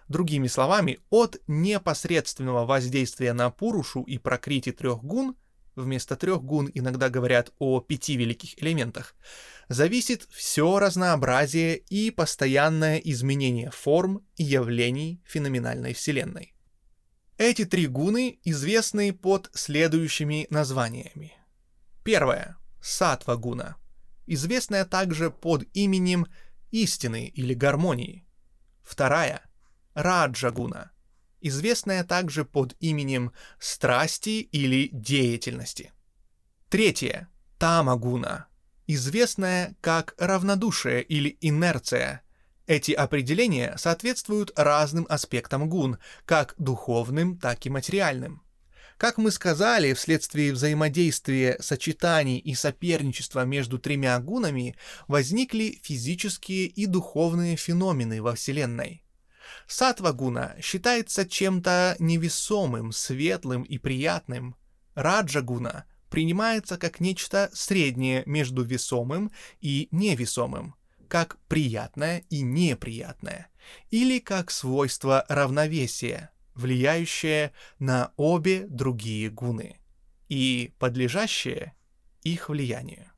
Другими словами, от непосредственного воздействия на Пурушу и Прокрити трех гун, вместо трех гун иногда говорят о пяти великих элементах, зависит все разнообразие и постоянное изменение форм и явлений феноменальной Вселенной. Эти три гуны известны под следующими названиями. Первое. Сатва гуна, известная также под именем истины или гармонии. Вторая. Раджа гуна, известная также под именем страсти или деятельности. Третье. Тамагуна, известная как равнодушие или инерция. Эти определения соответствуют разным аспектам гун, как духовным, так и материальным. Как мы сказали, вследствие взаимодействия сочетаний и соперничества между тремя гунами возникли физические и духовные феномены во Вселенной. Сатва-гуна считается чем-то невесомым, светлым и приятным. Раджа-гуна принимается как нечто среднее между весомым и невесомым, как приятное и неприятное, или как свойство равновесия – влияющее на обе другие гуны и подлежащее их влиянию.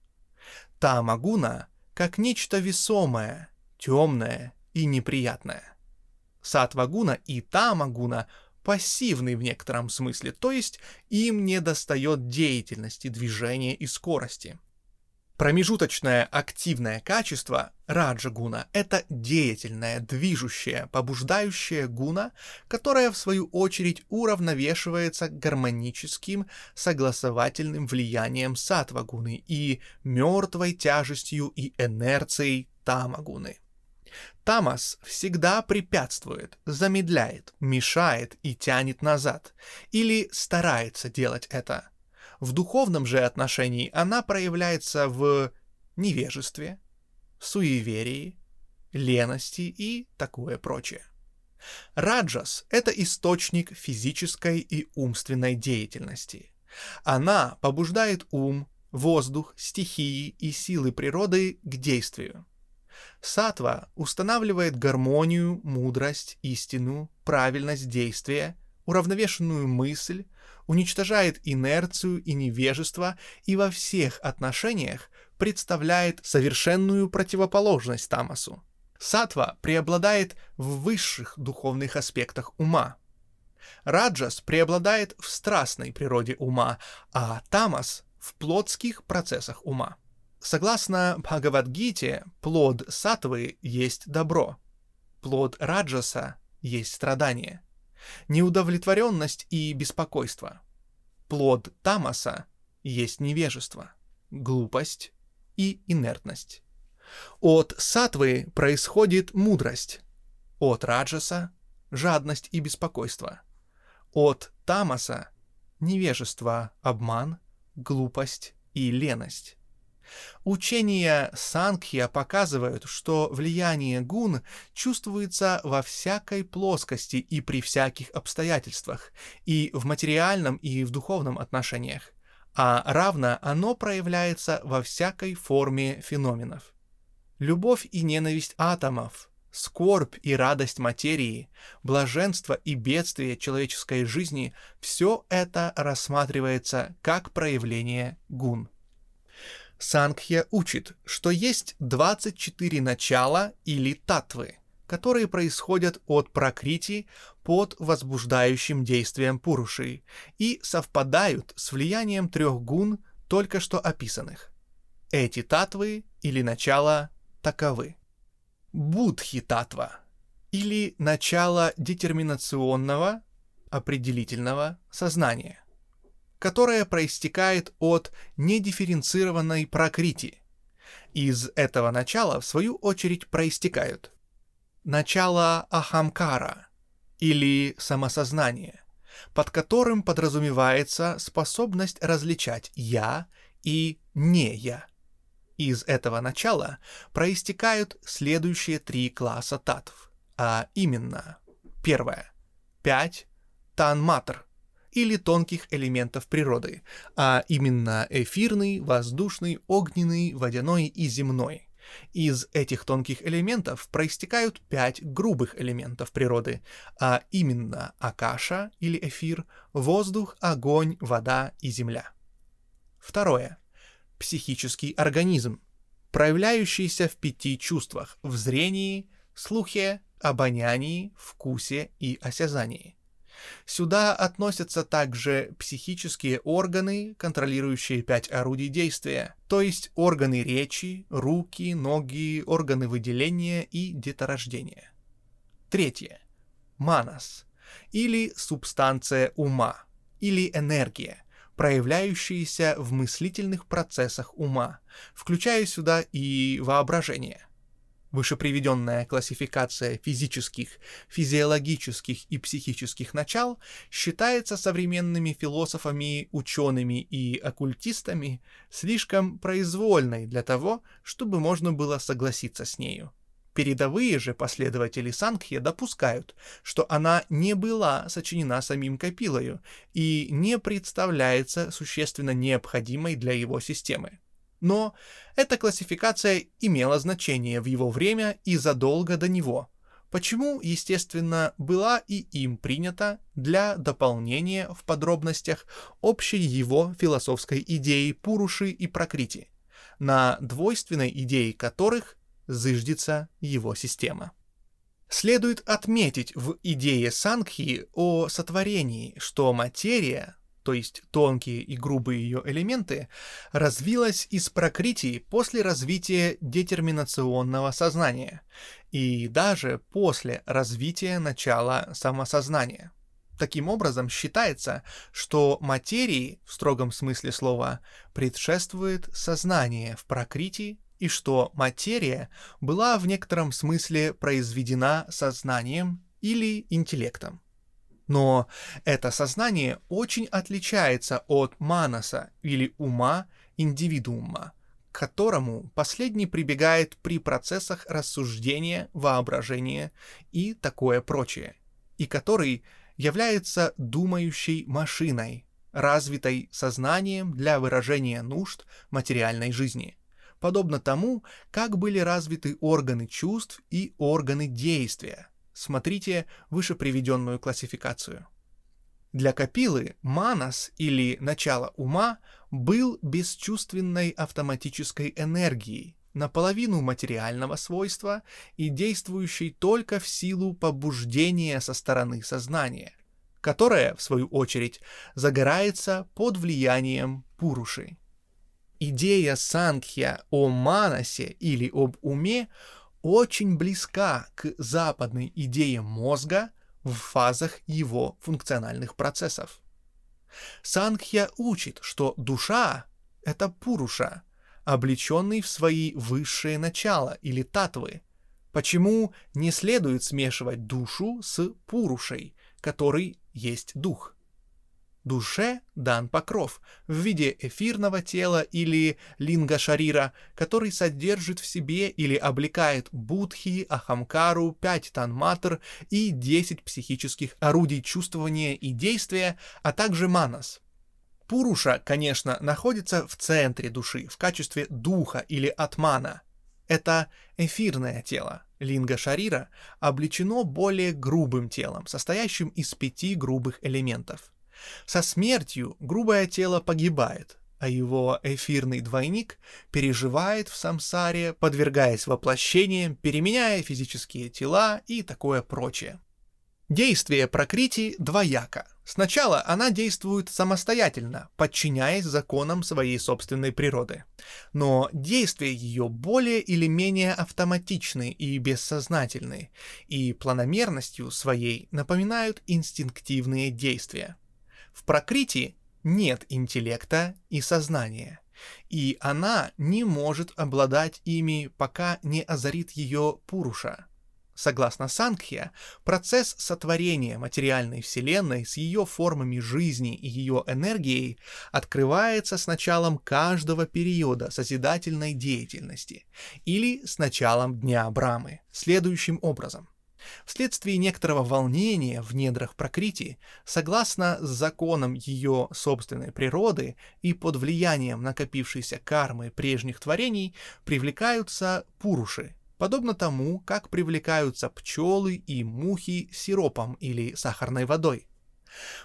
Тамагуна как нечто весомое, темное и неприятное. Сатвагуна и тамагуна пассивны в некотором смысле, то есть им не достает деятельности, движения и скорости. Промежуточное активное качество раджа гуна — это деятельное, движущее, побуждающее гуна, которое в свою очередь уравновешивается гармоническим, согласовательным влиянием сатва гуны и мертвой тяжестью и инерцией тама гуны. Тамас всегда препятствует, замедляет, мешает и тянет назад, или старается делать это — в духовном же отношении она проявляется в невежестве, суеверии, лености и такое прочее. Раджас — это источник физической и умственной деятельности. Она побуждает ум, воздух, стихии и силы природы к действию. Сатва устанавливает гармонию, мудрость, истину, правильность действия, уравновешенную мысль, уничтожает инерцию и невежество и во всех отношениях представляет совершенную противоположность тамасу. Сатва преобладает в высших духовных аспектах ума. Раджас преобладает в страстной природе ума, а тамас — в плотских процессах ума. Согласно Бхагавадгите, плод сатвы есть добро, плод раджаса есть страдание — неудовлетворенность и беспокойство. Плод тамаса есть невежество, глупость и инертность. От сатвы происходит мудрость, от раджаса — жадность и беспокойство, от тамаса — невежество, обман, глупость и леность. Учения Сангхья показывают, что влияние гун чувствуется во всякой плоскости и при всяких обстоятельствах, и в материальном и в духовном отношениях, а равно оно проявляется во всякой форме феноменов. Любовь и ненависть атомов, скорбь и радость материи, блаженство и бедствие человеческой жизни – все это рассматривается как проявление гун. Сангхья учит, что есть 24 начала или татвы, которые происходят от прокрити под возбуждающим действием пуруши и совпадают с влиянием трех гун, только что описанных. Эти татвы или начала таковы. Будхи татва или начало детерминационного, определительного сознания – которая проистекает от недифференцированной прокрити. Из этого начала, в свою очередь, проистекают начало ахамкара или самосознание, под которым подразумевается способность различать «я» и «не я». Из этого начала проистекают следующие три класса татв, а именно первое — пять танматр, или тонких элементов природы, а именно эфирный, воздушный, огненный, водяной и земной. Из этих тонких элементов проистекают пять грубых элементов природы, а именно акаша или эфир, воздух, огонь, вода и земля. Второе. Психический организм, проявляющийся в пяти чувствах – в зрении, слухе, обонянии, вкусе и осязании. Сюда относятся также психические органы, контролирующие пять орудий действия, то есть органы речи, руки, ноги, органы выделения и деторождения. Третье. Манас, или субстанция ума, или энергия, проявляющаяся в мыслительных процессах ума, включая сюда и воображение. Вышеприведенная классификация физических, физиологических и психических начал считается современными философами, учеными и оккультистами слишком произвольной для того, чтобы можно было согласиться с нею. Передовые же последователи Сангхья допускают, что она не была сочинена самим Капилою и не представляется существенно необходимой для его системы. Но эта классификация имела значение в его время и задолго до него, почему, естественно, была и им принята для дополнения в подробностях общей его философской идеи Пуруши и Прокрити, на двойственной идее которых зыждется его система. Следует отметить в идее Сангхи о сотворении, что материя, то есть тонкие и грубые ее элементы, развилась из прокритии после развития детерминационного сознания и даже после развития начала самосознания. Таким образом, считается, что материи, в строгом смысле слова, предшествует сознание в прокрите, и что материя была в некотором смысле произведена сознанием или интеллектом. Но это сознание очень отличается от манаса или ума индивидуума, к которому последний прибегает при процессах рассуждения, воображения и такое прочее, и который является думающей машиной, развитой сознанием для выражения нужд материальной жизни, подобно тому, как были развиты органы чувств и органы действия. Смотрите выше приведенную классификацию. Для Капилы манас или начало ума был бесчувственной автоматической энергией, наполовину материального свойства и действующей только в силу побуждения со стороны сознания, которое, в свою очередь, загорается под влиянием пуруши. Идея Сангхья о манасе или об уме очень близка к западной идее мозга в фазах его функциональных процессов. Сангхья учит, что душа — это пуруша, облеченный в свои высшие начала или татвы. Почему не следует смешивать душу с пурушей, который есть дух? Душе дан покров в виде эфирного тела или линга-шарира, который содержит в себе или облекает будхи, ахамкару, пять танматр и десять психических орудий чувствования и действия, а также манас. Пуруша, конечно, находится в центре души в качестве духа или атмана. Это эфирное тело, линга-шарира, облечено более грубым телом, состоящим из пяти грубых элементов – со смертью грубое тело погибает, а его эфирный двойник переживает в самсаре, подвергаясь воплощениям, переменяя физические тела и такое прочее. Действие прокрити двояко. Сначала она действует самостоятельно, подчиняясь законам своей собственной природы. Но действия ее более или менее автоматичны и бессознательны, и планомерностью своей напоминают инстинктивные действия. В Прокрите нет интеллекта и сознания, и она не может обладать ими, пока не озарит ее Пуруша. Согласно Сангхья, процесс сотворения материальной Вселенной с ее формами жизни и ее энергией открывается с началом каждого периода созидательной деятельности или с началом Дня Брамы, следующим образом – Вследствие некоторого волнения в недрах Прокрити, согласно с законом ее собственной природы и под влиянием накопившейся кармы прежних творений, привлекаются пуруши, подобно тому, как привлекаются пчелы и мухи сиропом или сахарной водой.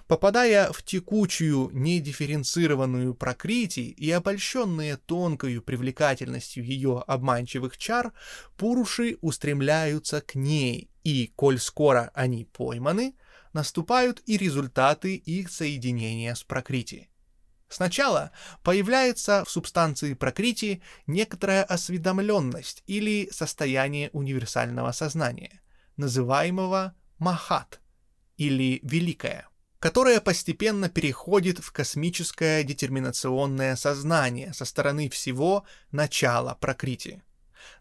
Попадая в текучую, недифференцированную прокрити и обольщенные тонкою привлекательностью ее обманчивых чар, пуруши устремляются к ней, и, коль скоро они пойманы, наступают и результаты их соединения с прокрити. Сначала появляется в субстанции прокрити некоторая осведомленность или состояние универсального сознания, называемого махат или великое которое постепенно переходит в космическое детерминационное сознание со стороны всего начала прокрити.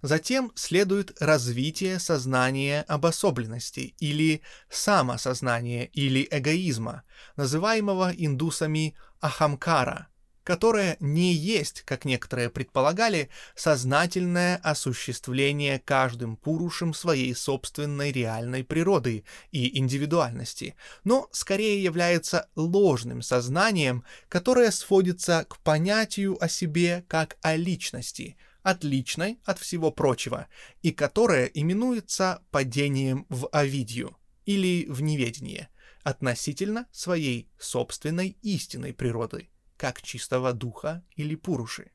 Затем следует развитие сознания обособленности или самосознания или эгоизма, называемого индусами ахамкара – которое не есть, как некоторые предполагали, сознательное осуществление каждым пурушем своей собственной реальной природы и индивидуальности, но скорее является ложным сознанием, которое сводится к понятию о себе как о личности, отличной от всего прочего, и которое именуется падением в авидию или в неведение относительно своей собственной истинной природы как чистого духа или пуруши.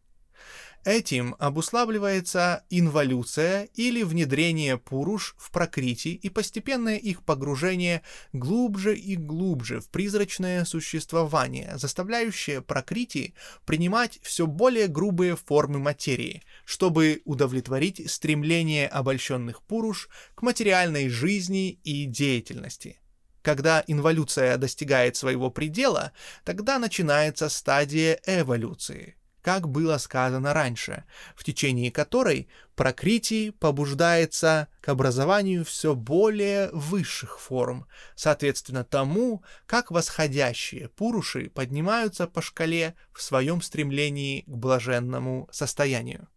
Этим обуславливается инволюция или внедрение пуруш в прокрити и постепенное их погружение глубже и глубже в призрачное существование, заставляющее прокрити принимать все более грубые формы материи, чтобы удовлетворить стремление обольщенных пуруш к материальной жизни и деятельности. Когда инволюция достигает своего предела, тогда начинается стадия эволюции, как было сказано раньше, в течение которой прокритий побуждается к образованию все более высших форм, соответственно тому, как восходящие пуруши поднимаются по шкале в своем стремлении к блаженному состоянию.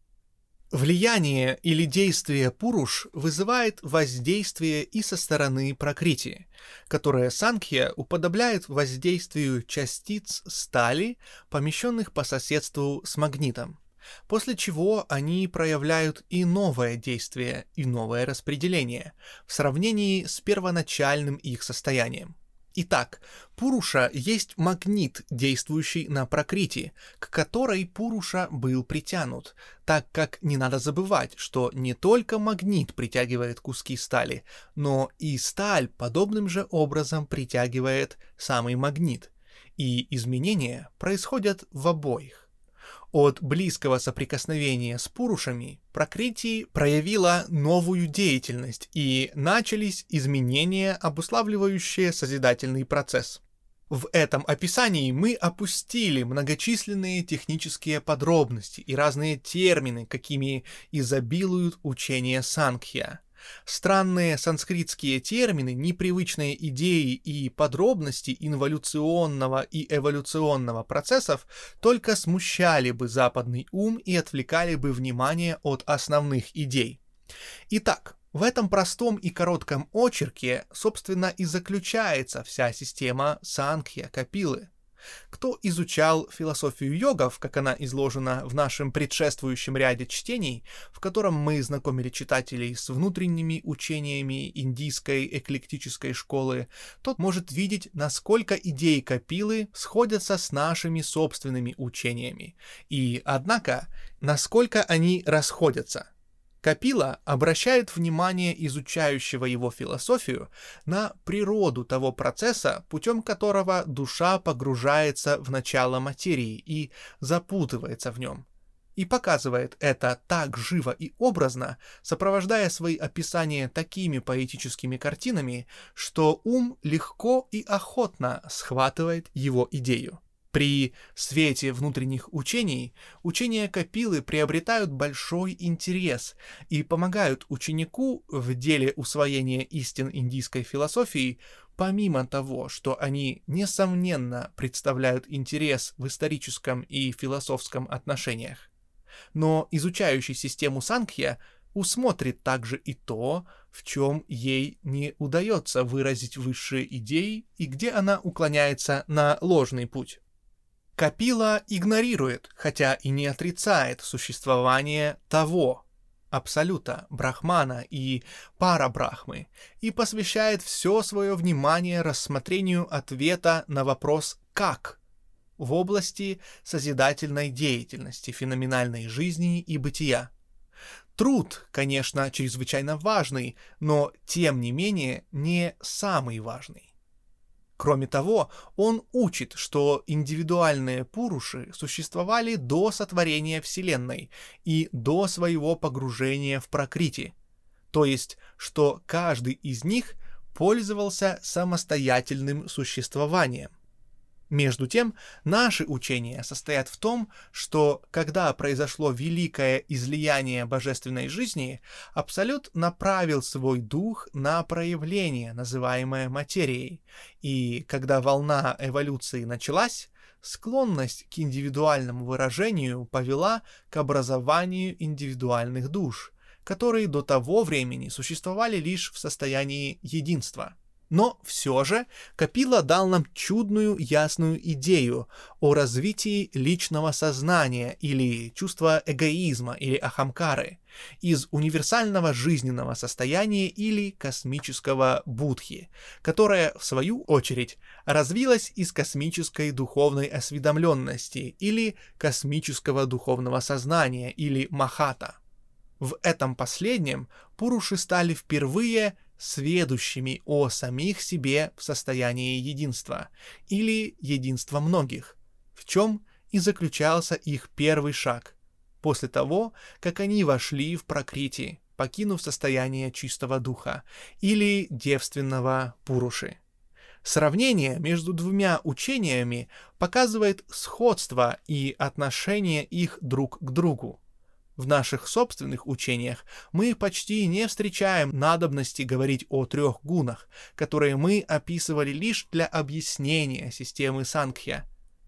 Влияние или действие Пуруш вызывает воздействие и со стороны Пракрити, которое Санкхья уподобляет воздействию частиц стали, помещенных по соседству с магнитом, после чего они проявляют и новое действие, и новое распределение в сравнении с первоначальным их состоянием. Итак, Пуруша есть магнит, действующий на прокрити, к которой Пуруша был притянут, так как не надо забывать, что не только магнит притягивает куски стали, но и сталь подобным же образом притягивает самый магнит, и изменения происходят в обоих. От близкого соприкосновения с пурушами Прокритий проявила новую деятельность и начались изменения, обуславливающие созидательный процесс. В этом описании мы опустили многочисленные технические подробности и разные термины, какими изобилуют учения Сангхья – Странные санскритские термины, непривычные идеи и подробности инволюционного и эволюционного процессов только смущали бы западный ум и отвлекали бы внимание от основных идей. Итак, в этом простом и коротком очерке, собственно, и заключается вся система Санкхья Капилы. Кто изучал философию йогов, как она изложена в нашем предшествующем ряде чтений, в котором мы знакомили читателей с внутренними учениями индийской эклектической школы, тот может видеть, насколько идеи Капилы сходятся с нашими собственными учениями, и, однако, насколько они расходятся – Капила обращает внимание изучающего его философию на природу того процесса, путем которого душа погружается в начало материи и запутывается в нем. И показывает это так живо и образно, сопровождая свои описания такими поэтическими картинами, что ум легко и охотно схватывает его идею. При свете внутренних учений учения Капилы приобретают большой интерес и помогают ученику в деле усвоения истин индийской философии, помимо того, что они несомненно представляют интерес в историческом и философском отношениях. Но изучающий систему Санкхья усмотрит также и то, в чем ей не удается выразить высшие идеи и где она уклоняется на ложный путь. Капила игнорирует, хотя и не отрицает существование того, абсолюта, брахмана и пара брахмы, и посвящает все свое внимание рассмотрению ответа на вопрос «как» в области созидательной деятельности, феноменальной жизни и бытия. Труд, конечно, чрезвычайно важный, но тем не менее не самый важный. Кроме того, он учит, что индивидуальные пуруши существовали до сотворения Вселенной и до своего погружения в прокрити, то есть, что каждый из них пользовался самостоятельным существованием. Между тем, наши учения состоят в том, что когда произошло великое излияние божественной жизни, Абсолют направил свой дух на проявление, называемое материей, и когда волна эволюции началась, склонность к индивидуальному выражению повела к образованию индивидуальных душ, которые до того времени существовали лишь в состоянии единства – Но все же Капила дал нам чудную ясную идею о развитии личного сознания или чувства эгоизма или ахамкары из универсального жизненного состояния или космического будхи, которое, в свою очередь, развилось из космической духовной осведомленности или космического духовного сознания или махата. В этом последнем пуруши стали впервые сведущими о самих себе в состоянии единства или единства многих, в чем и заключался их первый шаг, после того, как они вошли в прокрити, покинув состояние чистого духа или девственного пуруши. Сравнение между двумя учениями показывает сходство и отношение их друг к другу. В наших собственных учениях мы почти не встречаем надобности говорить о трех гунах, которые мы описывали лишь для объяснения системы Сангхья.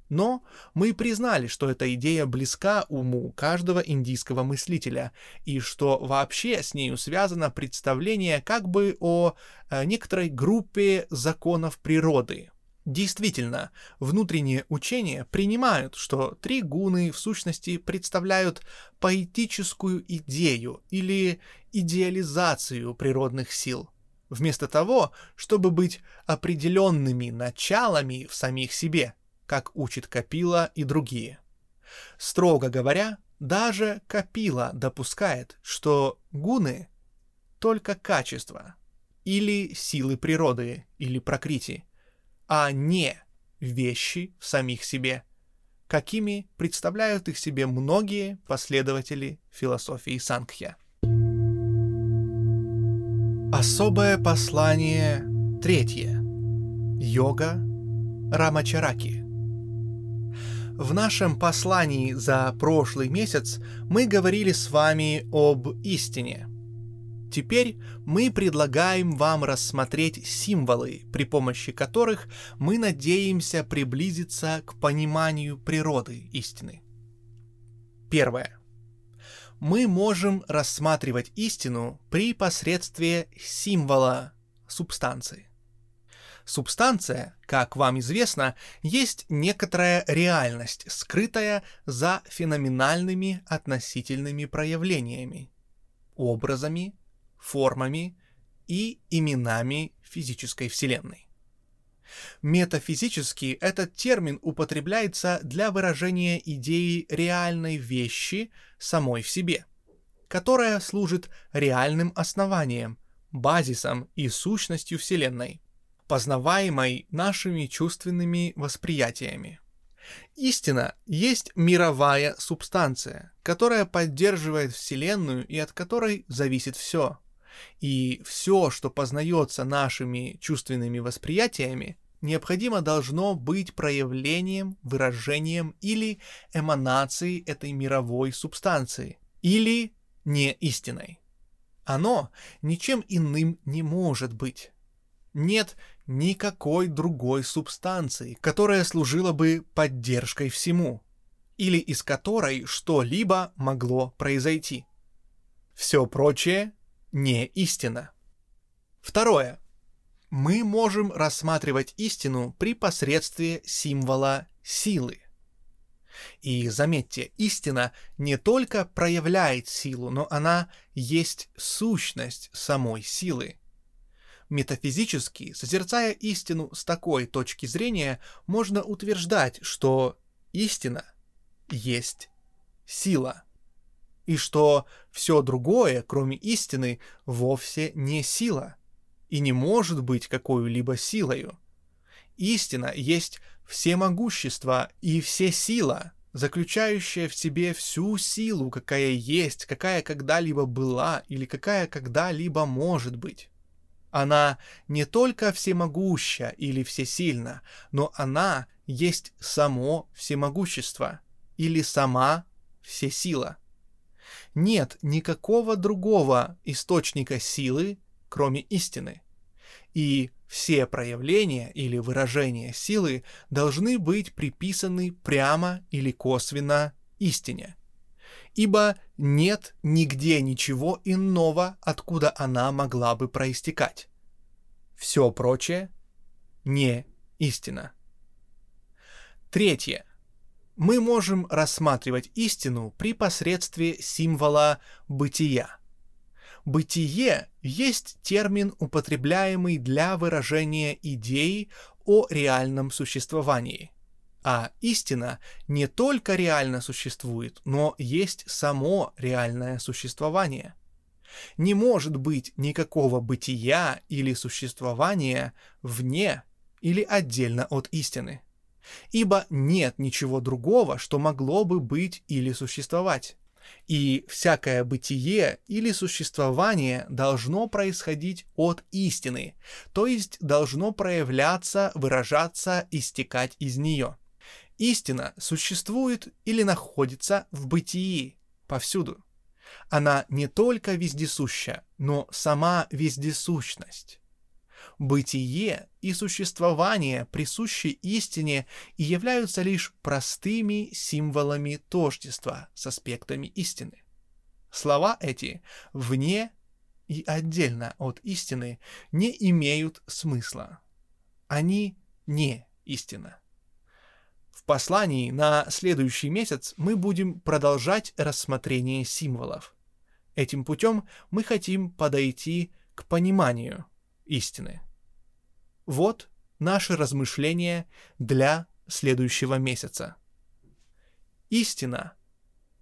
Но мы признали, что эта идея близка уму каждого индийского мыслителя, и что вообще с нею связано представление как бы о э, некоторой группе законов природы, Действительно, внутренние учения принимают, что три гуны в сущности представляют поэтическую идею или идеализацию природных сил, вместо того, чтобы быть определенными началами в самих себе, как учит Капила и другие. Строго говоря, даже Капила допускает, что гуны — только качества или силы природы или прокрити — а не вещи в самих себе, какими представляют их себе многие последователи философии Сангхья. Особое послание третье. Йога Рамачараки. В нашем послании за прошлый месяц мы говорили с вами об истине – Теперь мы предлагаем вам рассмотреть символы, при помощи которых мы надеемся приблизиться к пониманию природы истины. Первое. Мы можем рассматривать истину при посредстве символа субстанции. Субстанция, как вам известно, есть некоторая реальность, скрытая за феноменальными относительными проявлениями, образами, формами и именами физической Вселенной. Метафизически этот термин употребляется для выражения идеи реальной вещи самой в себе, которая служит реальным основанием, базисом и сущностью Вселенной, познаваемой нашими чувственными восприятиями. Истина есть мировая субстанция, которая поддерживает Вселенную и от которой зависит все – и все, что познается нашими чувственными восприятиями, необходимо должно быть проявлением, выражением или эманацией этой мировой субстанции, или не истиной. Оно ничем иным не может быть. Нет никакой другой субстанции, которая служила бы поддержкой всему, или из которой что-либо могло произойти. Все прочее не истина. Второе. Мы можем рассматривать истину при посредстве символа силы. И заметьте, истина не только проявляет силу, но она есть сущность самой силы. Метафизически, созерцая истину с такой точки зрения, можно утверждать, что истина есть сила и что все другое, кроме истины, вовсе не сила и не может быть какой-либо силою. Истина есть всемогущество и все сила, заключающая в себе всю силу, какая есть, какая когда-либо была или какая когда-либо может быть. Она не только всемогуща или всесильна, но она есть само всемогущество или сама всесила нет никакого другого источника силы, кроме истины. И все проявления или выражения силы должны быть приписаны прямо или косвенно истине. Ибо нет нигде ничего иного, откуда она могла бы проистекать. Все прочее не истина. Третье. Мы можем рассматривать истину при посредстве символа бытия. Бытие есть термин, употребляемый для выражения идеи о реальном существовании. А истина не только реально существует, но есть само реальное существование. Не может быть никакого бытия или существования вне или отдельно от истины. Ибо нет ничего другого, что могло бы быть или существовать. И всякое бытие или существование должно происходить от истины, то есть должно проявляться, выражаться, истекать из нее. Истина существует или находится в бытии, повсюду. Она не только вездесуща, но сама вездесущность. Бытие и существование присущи истине и являются лишь простыми символами тождества с аспектами истины. Слова эти вне и отдельно от истины не имеют смысла. Они не истина. В послании на следующий месяц мы будем продолжать рассмотрение символов. Этим путем мы хотим подойти к пониманию истины. Вот наши размышления для следующего месяца. Истина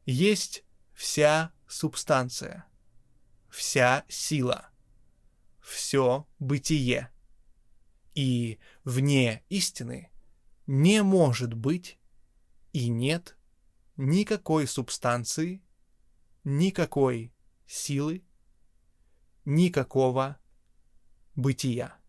есть вся субстанция, вся сила, все бытие. И вне истины не может быть и нет никакой субстанции, никакой силы, никакого бытия.